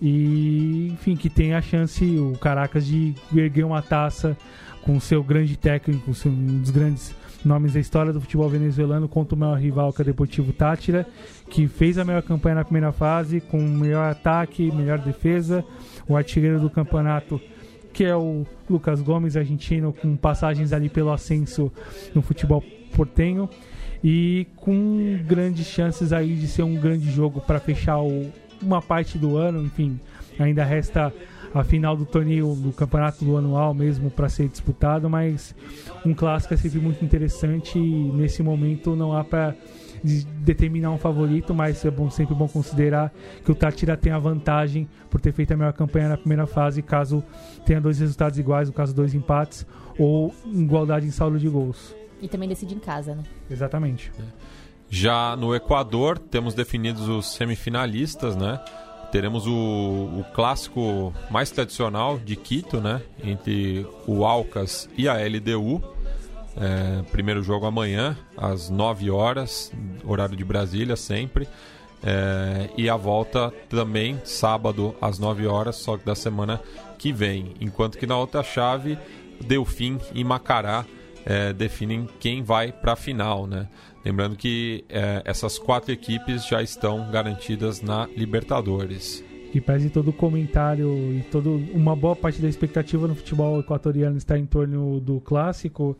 E, enfim, que tem a chance, o Caracas, de erguer uma taça com seu grande técnico, um dos grandes nomes da história do futebol venezuelano contra o maior rival, que é o Deportivo Tátira, que fez a melhor campanha na primeira fase, com melhor ataque, melhor defesa. O artilheiro do campeonato, que é o Lucas Gomes, argentino, com passagens ali pelo ascenso no futebol portenho. E com grandes chances aí de ser um grande jogo para fechar o, uma parte do ano, enfim, ainda resta a final do torneio do campeonato do anual mesmo para ser disputado, mas um clássico é sempre muito interessante e nesse momento não há para determinar um favorito, mas é bom, sempre bom considerar que o Tatira tem a vantagem por ter feito a melhor campanha na primeira fase, caso tenha dois resultados iguais, no caso dois empates, ou igualdade em saldo de gols. E também decide em casa, né? Exatamente. Já no Equador, temos definidos os semifinalistas, né? teremos o, o, clássico mais tradicional de Quito, né? Entre o Alcas e a LDU. É, primeiro jogo amanhã, às 9 horas, horário de Brasília, sempre. É, e a volta também sábado às 9 horas, só que da semana que vem. Enquanto que na outra chave, Delfim e Macará é, definem quem vai para a final, né? Lembrando que é, essas quatro equipes já estão garantidas na Libertadores. Que pese todo o comentário e toda uma boa parte da expectativa no futebol equatoriano está em torno do clássico,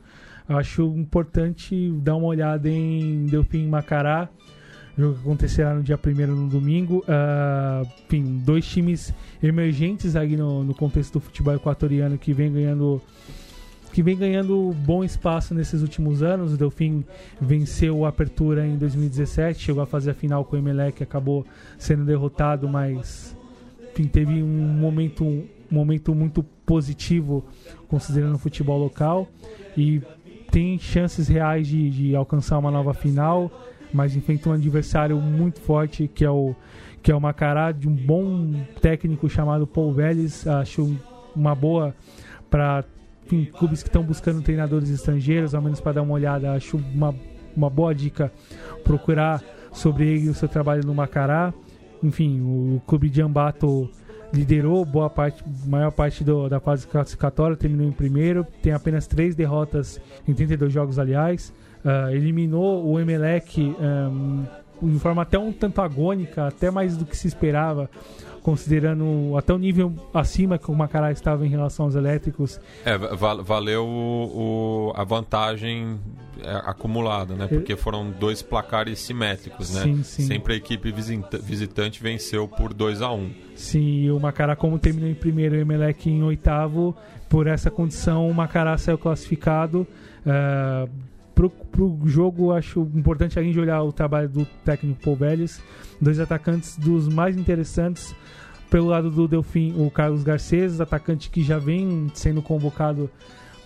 acho importante dar uma olhada em Delfim Macará, jogo que acontecerá no dia 1 no domingo. Uh, enfim, dois times emergentes aí no, no contexto do futebol equatoriano que vem ganhando que vem ganhando bom espaço nesses últimos anos. O Delfim venceu a Apertura em 2017, chegou a fazer a final com o Emelec, acabou sendo derrotado, mas enfim, teve um momento, um momento muito positivo considerando o futebol local e tem chances reais de, de alcançar uma nova final, mas enfrenta um adversário muito forte que é o que é o Macará de um bom técnico chamado Paul Vélez. Acho uma boa para clubes que estão buscando treinadores estrangeiros, ao menos para dar uma olhada. Acho uma, uma boa dica procurar sobre ele o seu trabalho no Macará. Enfim, o, o clube de Ambato liderou boa parte, maior parte do, da fase classificatória, terminou em primeiro, tem apenas três derrotas em 32 jogos, aliás. Uh, eliminou o Emelec um, de forma até um tanto agônica, até mais do que se esperava considerando até o nível acima que o Macará estava em relação aos elétricos. É, valeu o, o, a vantagem é, acumulada, né? Porque foram dois placares simétricos, né? Sim, sim. Sempre a equipe visitante venceu por 2 a 1 um. Sim, e o Macará, como terminou em primeiro e o Emelec em oitavo, por essa condição o Macará saiu classificado. Uh, pro, pro jogo, acho importante a gente olhar o trabalho do técnico Paul Vélez, dois atacantes dos mais interessantes pelo lado do Delfim, o Carlos Garcês, atacante que já vem sendo convocado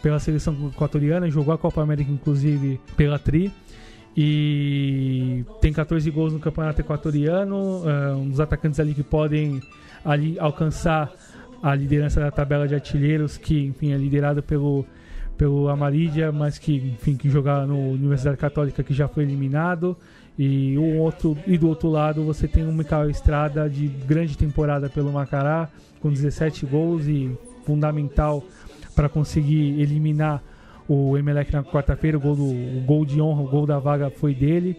pela seleção equatoriana, jogou a Copa América inclusive pela Tri. E tem 14 gols no campeonato equatoriano, uh, um dos atacantes ali que podem ali alcançar a liderança da tabela de artilheiros, que enfim é liderado pelo pelo Amarília, mas que enfim que joga no Universidade Católica que já foi eliminado. E, o outro, e do outro lado você tem o Micael Estrada de grande temporada pelo Macará, com 17 gols e fundamental para conseguir eliminar o Emelec na quarta-feira. O, o gol de honra, o gol da vaga foi dele.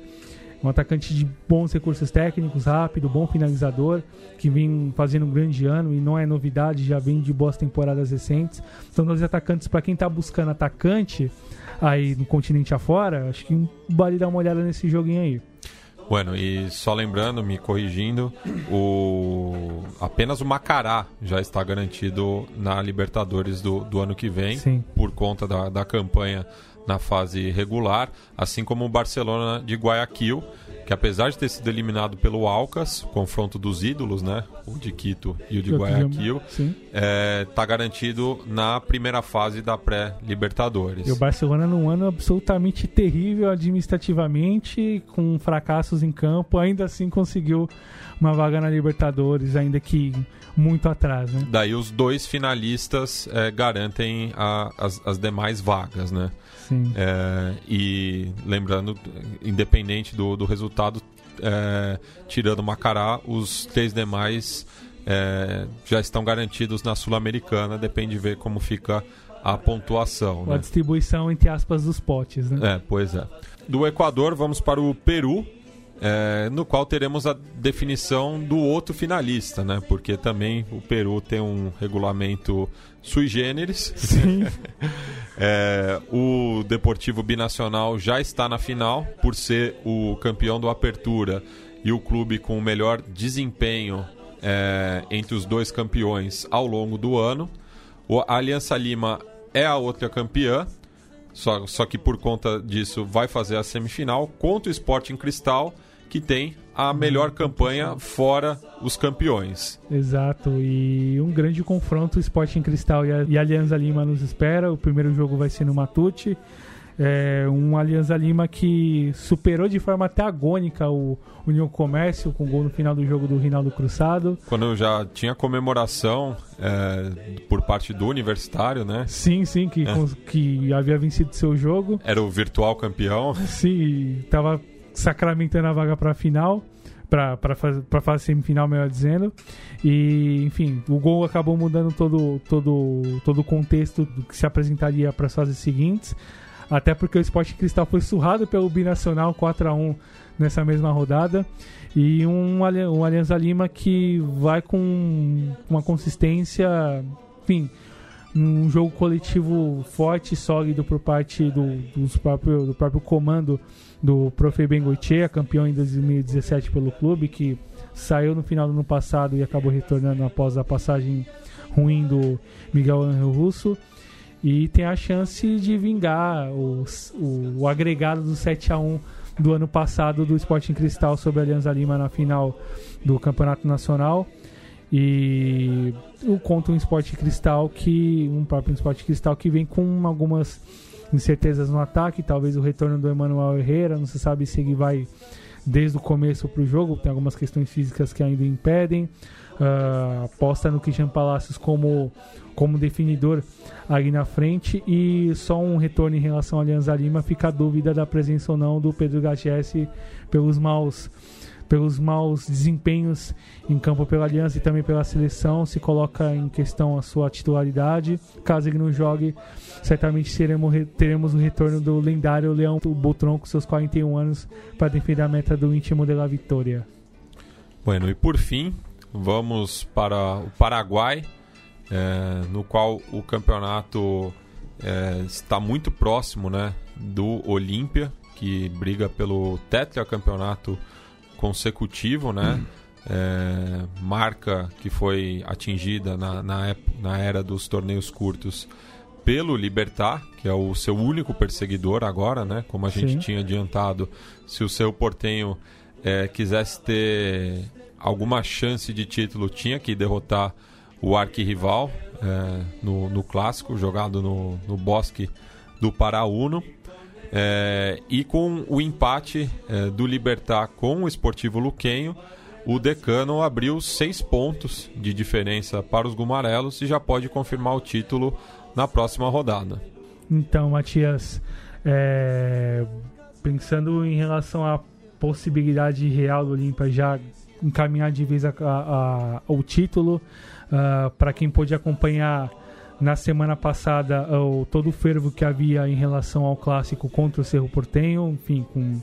Um atacante de bons recursos técnicos, rápido, bom finalizador, que vem fazendo um grande ano e não é novidade, já vem de boas temporadas recentes. São dois atacantes para quem está buscando atacante aí no continente afora, acho que vale dar uma olhada nesse joguinho aí. Bueno, e só lembrando, me corrigindo, o apenas o Macará já está garantido na Libertadores do, do ano que vem, Sim. por conta da, da campanha na fase regular, assim como o Barcelona de Guayaquil, que apesar de ter sido eliminado pelo Alcas, confronto dos ídolos, né? O de Quito e o de Guayaquil, está é, tá garantido na primeira fase da pré-Libertadores. E o Barcelona num ano absolutamente terrível administrativamente, com fracassos em campo, ainda assim conseguiu uma vaga na Libertadores, ainda que muito atrás, né? Daí os dois finalistas é, garantem a, as, as demais vagas, né? Sim. É, e lembrando, independente do, do resultado, é, tirando o Macará, os três demais é, já estão garantidos na Sul-Americana, depende de ver como fica a pontuação. A né? distribuição, entre aspas, dos potes, né? É, pois é. Do Equador, vamos para o Peru, é, no qual teremos a definição do outro finalista, né? Porque também o Peru tem um regulamento sui generis. Sim. é, o Deportivo Binacional já está na final por ser o campeão do Apertura e o clube com o melhor desempenho é, entre os dois campeões ao longo do ano. O, a Aliança Lima é a outra campeã, só, só que por conta disso vai fazer a semifinal contra o Sporting Cristal que tem a melhor campanha fora os campeões. Exato, e um grande confronto Sporting Cristal e, a, e Alianza Lima nos espera. O primeiro jogo vai ser no Matute. É um Alianza Lima que superou de forma até agônica o União Comércio com gol no final do jogo do Rinaldo Cruzado. Quando já tinha comemoração é, por parte do Universitário, né? Sim, sim, que, é. que havia vencido seu jogo. Era o virtual campeão. Sim, estava sacramentando a vaga para a final, para fase semifinal, melhor dizendo. E, enfim, o gol acabou mudando todo, todo, todo o contexto do que se apresentaria para as fases seguintes. Até porque o Sport Cristal foi surrado pelo Binacional 4 a 1 nessa mesma rodada. E um, um Alianza Lima que vai com uma consistência, enfim, um jogo coletivo forte e sólido por parte do, dos próprio, do próprio comando do Profe Bengoitia, campeão em 2017 pelo clube, que saiu no final do ano passado e acabou retornando após a passagem ruim do Miguel Angel Russo. e tem a chance de vingar o, o, o agregado do 7 a 1 do ano passado do Sporting Cristal sobre a Alianza Lima na final do Campeonato Nacional. E o contra um Sport Cristal que. Um próprio Sport Cristal que vem com algumas incertezas no ataque, talvez o retorno do Emanuel Herrera, não se sabe se ele vai desde o começo para o jogo, tem algumas questões físicas que ainda impedem. Uh, aposta no Christian Palacios como, como definidor ali na frente e só um retorno em relação à Alianza Lima fica a dúvida da presença ou não do Pedro Gachesse pelos maus pelos maus desempenhos em campo pela Aliança e também pela seleção, se coloca em questão a sua titularidade. Caso ele não jogue, certamente teremos, teremos o retorno do lendário Leão Botron com seus 41 anos para defender a meta do íntimo de la Vitória. Bueno, e por fim, vamos para o Paraguai, é, no qual o campeonato é, está muito próximo né, do Olímpia, que briga pelo tetracampeonato consecutivo, né? Hum. É, marca que foi atingida na, na, na, era dos torneios curtos pelo Libertar, que é o seu único perseguidor agora, né? Como a gente Sim. tinha adiantado, se o seu portenho é, quisesse ter alguma chance de título, tinha que derrotar o arquirrival é, no, no clássico, jogado no, no Bosque do Paraúno. É, e com o empate é, do Libertar com o Esportivo Luquenho, o Decano abriu seis pontos de diferença para os Gumarelos e já pode confirmar o título na próxima rodada. Então, Matias, é, pensando em relação à possibilidade real do Olímpia já encaminhar de vez a, a, a, o título, uh, para quem pôde acompanhar na semana passada o, todo o fervo que havia em relação ao clássico contra o Cerro Portenho, enfim, com,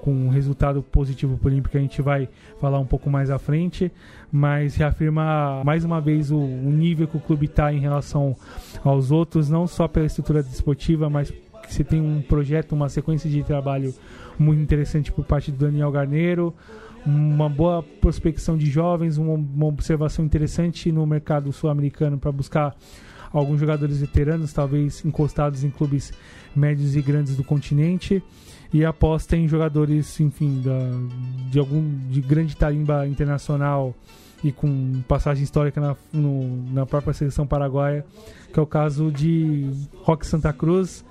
com um resultado positivo para o Olímpico a gente vai falar um pouco mais à frente, mas reafirma mais uma vez o, o nível que o clube está em relação aos outros, não só pela estrutura desportiva, mas que você tem um projeto, uma sequência de trabalho muito interessante por parte do Daniel Garneiro, uma boa prospecção de jovens, uma, uma observação interessante no mercado sul-americano para buscar alguns jogadores veteranos, talvez encostados em clubes médios e grandes do continente, e aposta em jogadores, enfim, da, de algum de grande tarimba internacional e com passagem histórica na, no, na própria seleção paraguaia, que é o caso de Roque Santa Cruz,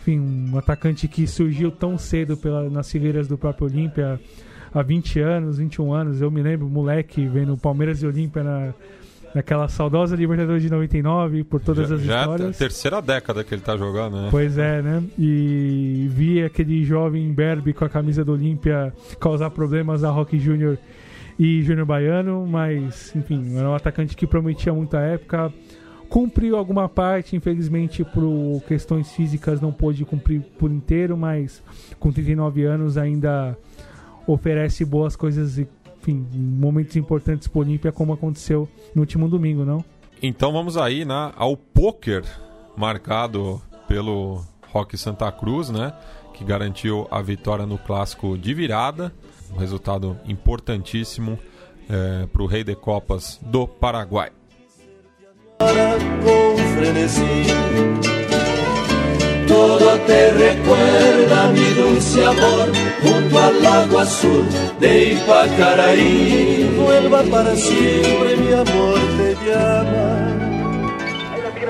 enfim, um atacante que surgiu tão cedo pela, nas fileiras do próprio Olímpia há 20 anos, 21 anos. Eu me lembro, moleque, vendo Palmeiras e Olímpia na, naquela saudosa Libertadores de 99, por todas já, as histórias. Já é a terceira década que ele tá jogando, né? Pois é, né? E vi aquele jovem Berbe com a camisa do Olímpia causar problemas a Rock Júnior e Júnior Baiano, mas, enfim, era um atacante que prometia muita época. Cumpriu alguma parte, infelizmente, por questões físicas não pôde cumprir por inteiro, mas com 39 anos ainda oferece boas coisas e enfim, momentos importantes para o Olímpia, como aconteceu no último domingo, não? Então vamos aí né, ao poker marcado pelo Rock Santa Cruz, né? Que garantiu a vitória no clássico de virada. Um resultado importantíssimo é, para o Rei de Copas do Paraguai. Todo te recuerda mi dulce amor junto al lago azul de Ipacaraí. Vuelva para siempre, mi amor te llama.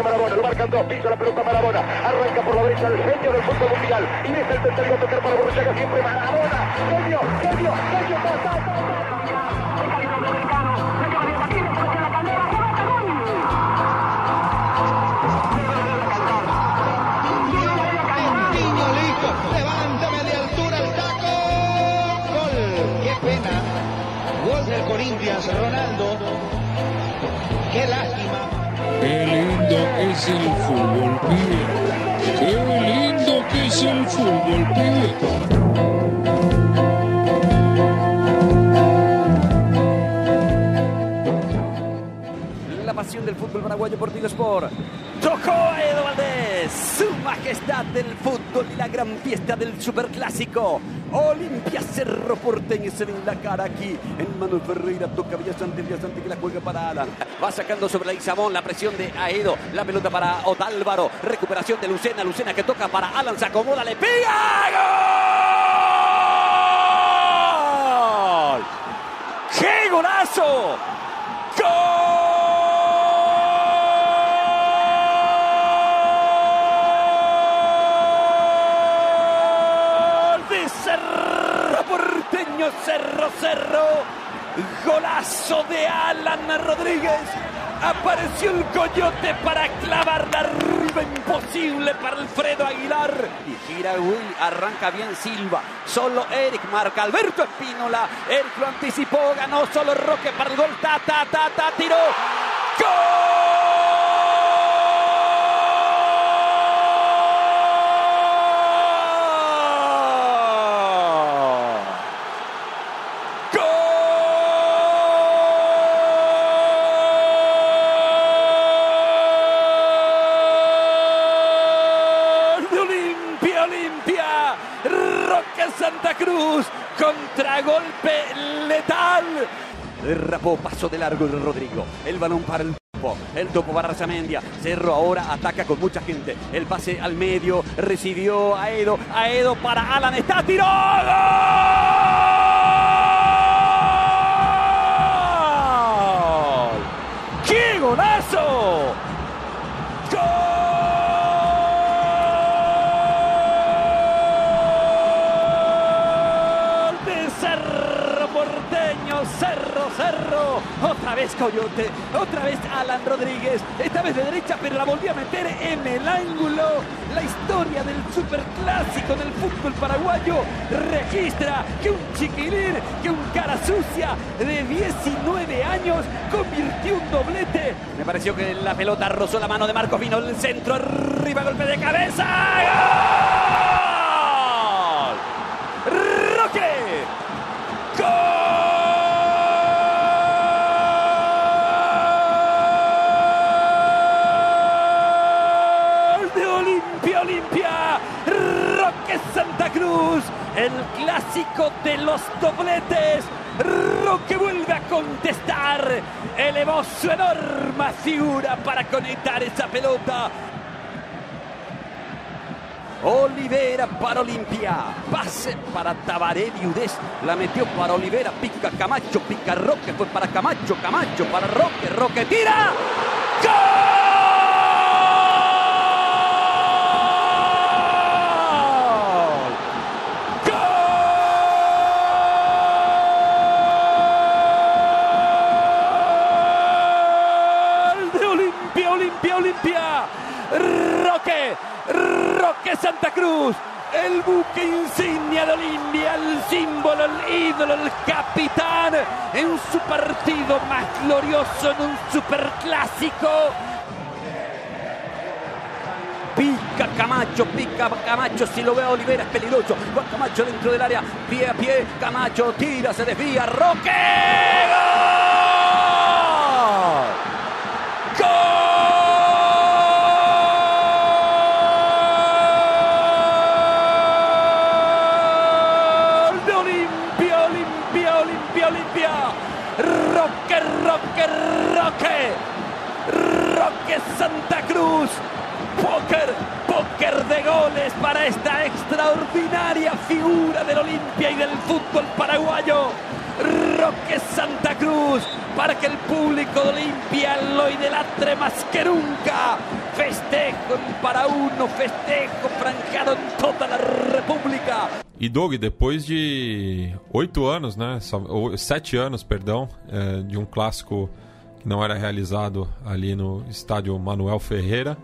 Marabona, lo marcan dos, pisa la pelota Marabona, arranca por la derecha el genio del fútbol mundial, y es el tercero tocar para Borruchaga siempre Marabona, genio, genio, genio, ta, es el fútbol, pibe. Qué lindo que es el fútbol, pibe. La pasión del fútbol paraguayo por Sport. Tocó Edo Valdés. Su majestad del fútbol y la gran fiesta del superclásico. Olimpia Cerro Porteño se ve en la cara aquí. En Manuel Ferreira toca Villasante, Villasante que la juega para Alan. Va sacando sobre la Isabón la presión de Aedo. La pelota para Otálvaro. Recuperación de Lucena. Lucena que toca para Alan. Se acomoda, le pega. ¡Gol! ¡Qué golazo! Cerro, Cerro. Golazo de Alan Rodríguez. Apareció el coyote para clavar la arriba imposible para Alfredo Aguilar. Y gira Will, arranca bien Silva. Solo Eric marca Alberto Espínola. Eric lo anticipó, ganó solo Roque para el gol. Ta, ta, ta, ta, tiró. ¡Gol de Olimpia, Olimpia! Roque Santa Cruz, contragolpe letal. Paso de largo de Rodrigo. El balón para el topo. El topo para Razamendia. Cerro ahora ataca con mucha gente. El pase al medio. Recibió a Edo. A Edo para Alan. Está tirado. ¡Qué golazo! Otra vez Coyote. Otra vez Alan Rodríguez. Esta vez de derecha, pero la volvió a meter en el ángulo. La historia del superclásico del fútbol paraguayo registra que un chiquilín, que un cara sucia de 19 años convirtió un doblete. Me pareció que la pelota rozó la mano de Marco Vino. El centro arriba, golpe de cabeza. ¡Gol! Cruz, el clásico de los dobletes. Roque vuelve a contestar, elevó su enorme figura para conectar esa pelota. Olivera para Olimpia. Pase para Tabaré Viudés. La metió para Olivera. Pica Camacho. Pica Roque. Fue para Camacho. Camacho para Roque. Roque tira. ¡Gol! Roque, Santa Cruz, el buque insignia de Olimpia, el símbolo, el ídolo, el capitán en su partido más glorioso en un superclásico. Pica Camacho, pica Camacho, si lo ve Olivera es peligroso. Camacho dentro del área, pie a pie, Camacho tira, se desvía, Roque. Santa Cruz. Póker, póker de goles para esta extraordinaria figura del Olimpia y del fútbol paraguayo. Roque Santa Cruz, para que el público de Olimpia lo idolatre más que nunca. Festejo para uno, festejo franjado en toda la República. E Doug, depois de oito anos, né? Sete anos, perdão, é, de um clássico que não era realizado ali no estádio Manuel Ferreira,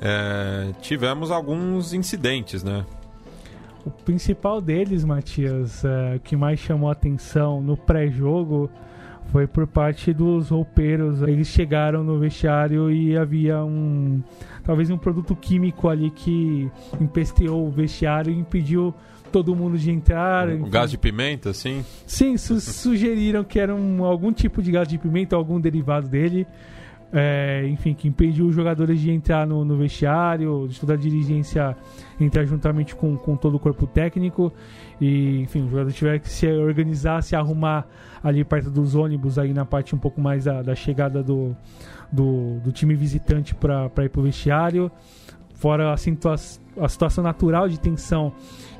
é, tivemos alguns incidentes, né? O principal deles, Matias, é, que mais chamou atenção no pré-jogo foi por parte dos roupeiros. Eles chegaram no vestiário e havia um. talvez um produto químico ali que empesteou o vestiário e impediu todo mundo de entrar. O gás de pimenta, assim. Sim, su- sugeriram que era um, algum tipo de gás de pimenta, algum derivado dele. é, enfim, que impediu os jogadores de entrar no, no vestiário, de toda a dirigência entrar juntamente com, com todo o corpo técnico. E, enfim, os jogadores tiveram que se organizar, se arrumar ali perto dos ônibus, aí na parte um pouco mais da, da chegada do, do, do, time visitante para ir para o vestiário. Fora a, situa a situação natural de tensão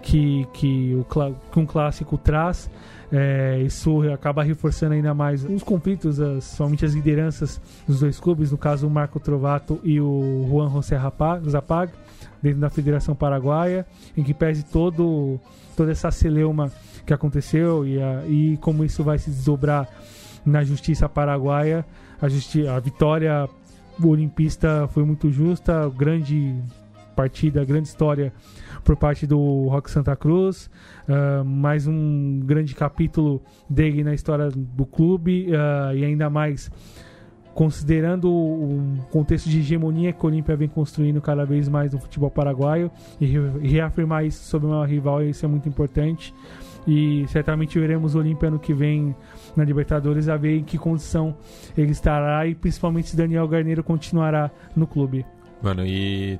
que, que, o, que um clássico traz. É, isso acaba reforçando ainda mais os conflitos, as, somente as lideranças dos dois clubes, no caso o Marco Trovato e o Juan José Zapag, dentro da Federação Paraguaia, em que pese todo, toda essa celeuma que aconteceu e, a, e como isso vai se desdobrar na justiça paraguaia. A, justi a vitória olimpista foi muito justa, grande partida, grande história por parte do Rock Santa Cruz. Uh, mais um grande capítulo dele na história do clube uh, e ainda mais considerando o contexto de hegemonia que o Olímpia vem construindo cada vez mais no futebol paraguaio e reafirmar isso sobre uma rival, isso é muito importante. E certamente veremos o Olímpia ano que vem na Libertadores a ver em que condição ele estará e principalmente se Daniel Garneiro continuará no clube. Mano, e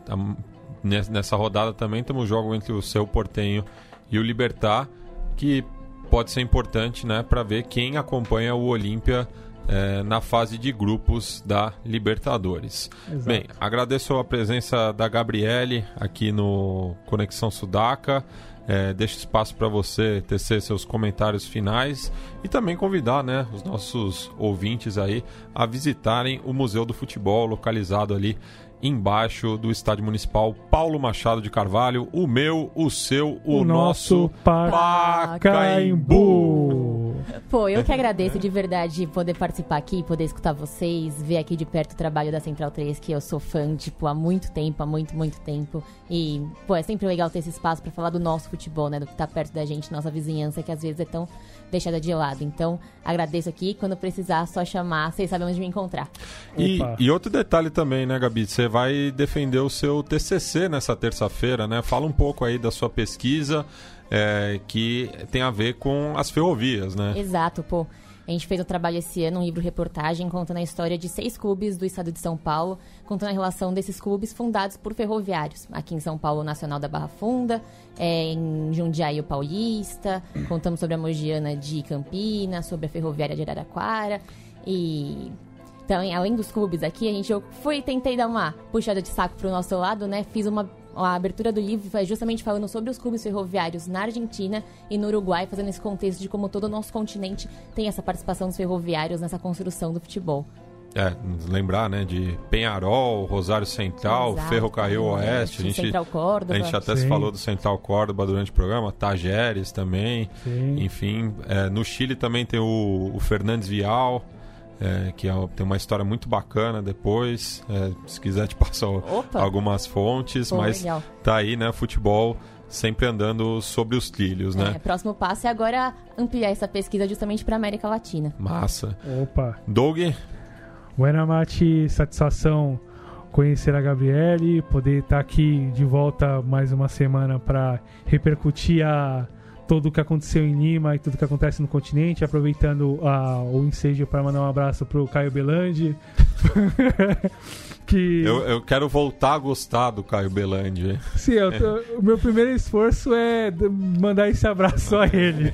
nessa rodada também temos jogo entre o seu Portenho e o Libertar, que pode ser importante né, para ver quem acompanha o Olímpia é, na fase de grupos da Libertadores. Exato. Bem, agradeço a presença da Gabriele aqui no Conexão Sudaca. É, deixo espaço para você tecer seus comentários finais e também convidar né, os nossos ouvintes aí a visitarem o Museu do Futebol, localizado ali embaixo do Estádio Municipal Paulo Machado de Carvalho, o meu, o seu, o, o nosso, nosso Pacaembu. Pô, eu que agradeço de verdade poder participar aqui, poder escutar vocês, ver aqui de perto o trabalho da Central 3, que eu sou fã, tipo, há muito tempo, há muito, muito tempo. E, pô, é sempre legal ter esse espaço para falar do nosso futebol, né, do que tá perto da gente, nossa vizinhança, que às vezes é tão deixada de lado. Então, agradeço aqui. Quando precisar, só chamar. Vocês sabem onde me encontrar. E, e, outro detalhe também, né, Gabi? Você vai defender o seu TCC nessa terça-feira, né? Fala um pouco aí da sua pesquisa é, que tem a ver com as ferrovias, né? Exato, pô. A gente fez um trabalho esse ano, um livro-reportagem, contando a história de seis clubes do estado de São Paulo, contando a relação desses clubes fundados por ferroviários. Aqui em São Paulo, Nacional da Barra Funda, é, em Jundiaí, o Paulista, contamos sobre a Mogiana de Campinas, sobre a Ferroviária de Araraquara e então, além dos clubes aqui, a gente eu fui tentei dar uma puxada de saco pro nosso lado, né? Fiz uma a abertura do livro foi justamente falando sobre os clubes ferroviários na Argentina e no Uruguai, fazendo esse contexto de como todo o nosso continente tem essa participação dos ferroviários nessa construção do futebol. É, lembrar, né, de Penharol, Rosário Central, Exato, Ferrocarril Oeste, a gente, Central Córdoba. A gente até Sim. se falou do Central Córdoba durante o programa, Tajeres também, Sim. enfim, é, no Chile também tem o, o Fernandes Vial, é, que é, tem uma história muito bacana depois. É, se quiser te passar Opa. algumas fontes, Pô, mas legal. tá aí, né? Futebol sempre andando sobre os trilhos, né? É, próximo passo é agora ampliar essa pesquisa justamente para América Latina. Massa. Opa. Doug? Buena Mate, satisfação conhecer a Gabriele, poder estar tá aqui de volta mais uma semana para repercutir a tudo o que aconteceu em Lima e tudo que acontece no continente, aproveitando uh, o ensejo para mandar um abraço pro Caio Belandi. que... Eu, eu, quero voltar a gostar do Caio Belandi. Sim, tô, o meu primeiro esforço é mandar esse abraço a ele.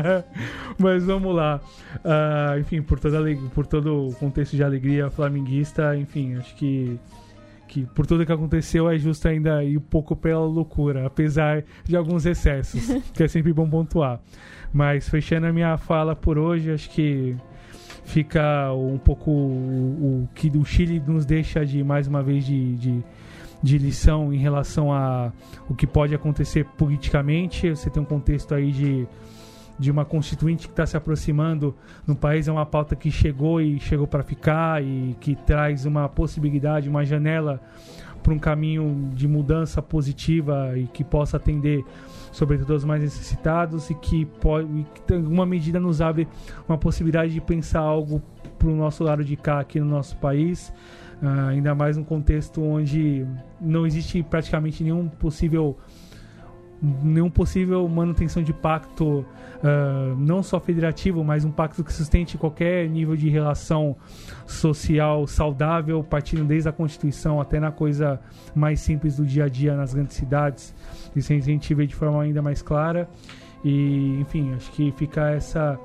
Mas vamos lá. Uh, enfim, por, toda, por todo o contexto de alegria flamenguista, enfim, acho que que por tudo que aconteceu é justo ainda ir um pouco pela loucura, apesar de alguns excessos, que é sempre bom pontuar. Mas fechando a minha fala por hoje, acho que fica um pouco o, o que o Chile nos deixa de mais uma vez de, de, de lição em relação a o que pode acontecer politicamente. Você tem um contexto aí de de uma constituinte que está se aproximando no país é uma pauta que chegou e chegou para ficar e que traz uma possibilidade, uma janela para um caminho de mudança positiva e que possa atender sobretudo os mais necessitados e que pode, e alguma medida nos abre uma possibilidade de pensar algo para o nosso lado de cá aqui no nosso país, uh, ainda mais num contexto onde não existe praticamente nenhum possível nenhum possível manutenção de pacto, uh, não só federativo, mas um pacto que sustente qualquer nível de relação social saudável, partindo desde a Constituição até na coisa mais simples do dia a dia nas grandes cidades. Isso a gente vê de forma ainda mais clara. E, enfim, acho que fica essa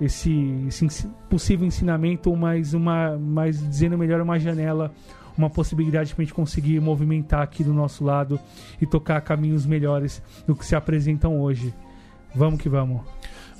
esse, esse possível ensinamento, mas uma, mais dizendo melhor uma janela uma possibilidade para a gente conseguir movimentar aqui do nosso lado e tocar caminhos melhores do que se apresentam hoje. Vamos que vamos.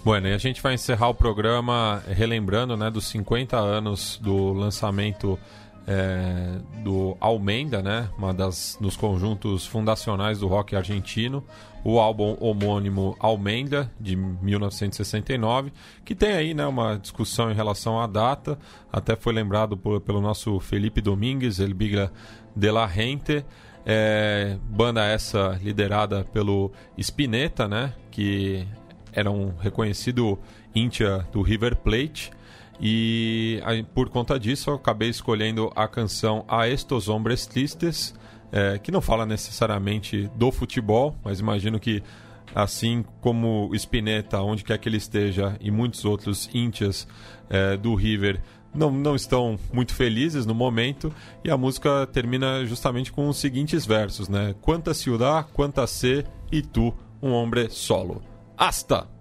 Bueno, e a gente vai encerrar o programa relembrando né, dos 50 anos do lançamento é, do Almenda, né, uma das dos conjuntos fundacionais do rock argentino, o álbum homônimo Almenda de 1969, que tem aí, né, uma discussão em relação à data, até foi lembrado por, pelo nosso Felipe Domingues, El Bigra de la Gente, é, banda essa liderada pelo Spinetta, né, que era um reconhecido íntia do River Plate. E por conta disso eu acabei escolhendo a canção A Estos Hombres Tristes, é, que não fala necessariamente do futebol, mas imagino que assim como o Spinetta, onde quer que ele esteja, e muitos outros íntias é, do River não, não estão muito felizes no momento, e a música termina justamente com os seguintes versos, né? Quanta ciudad, quanta se, e tu, um hombre solo. Hasta!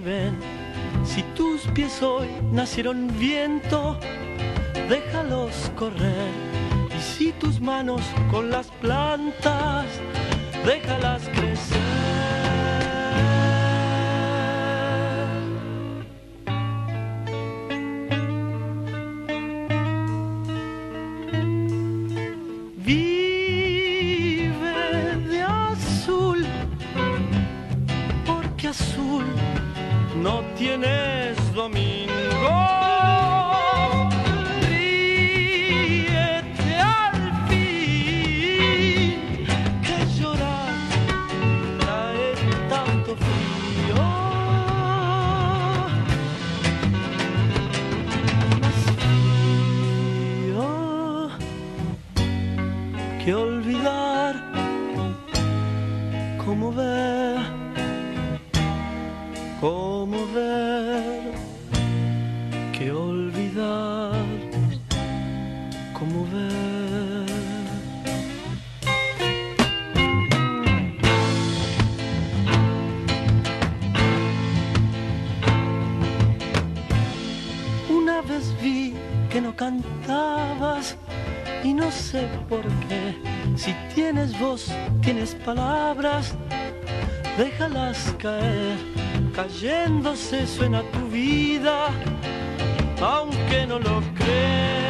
Ven. Si tus pies hoy nacieron viento, déjalos correr. Y si tus manos con las plantas, déjalas crecer. Una vez vi que no cantabas y no sé por qué. Si tienes voz, tienes palabras, déjalas caer. Cayéndose suena tu vida, aunque no lo creas.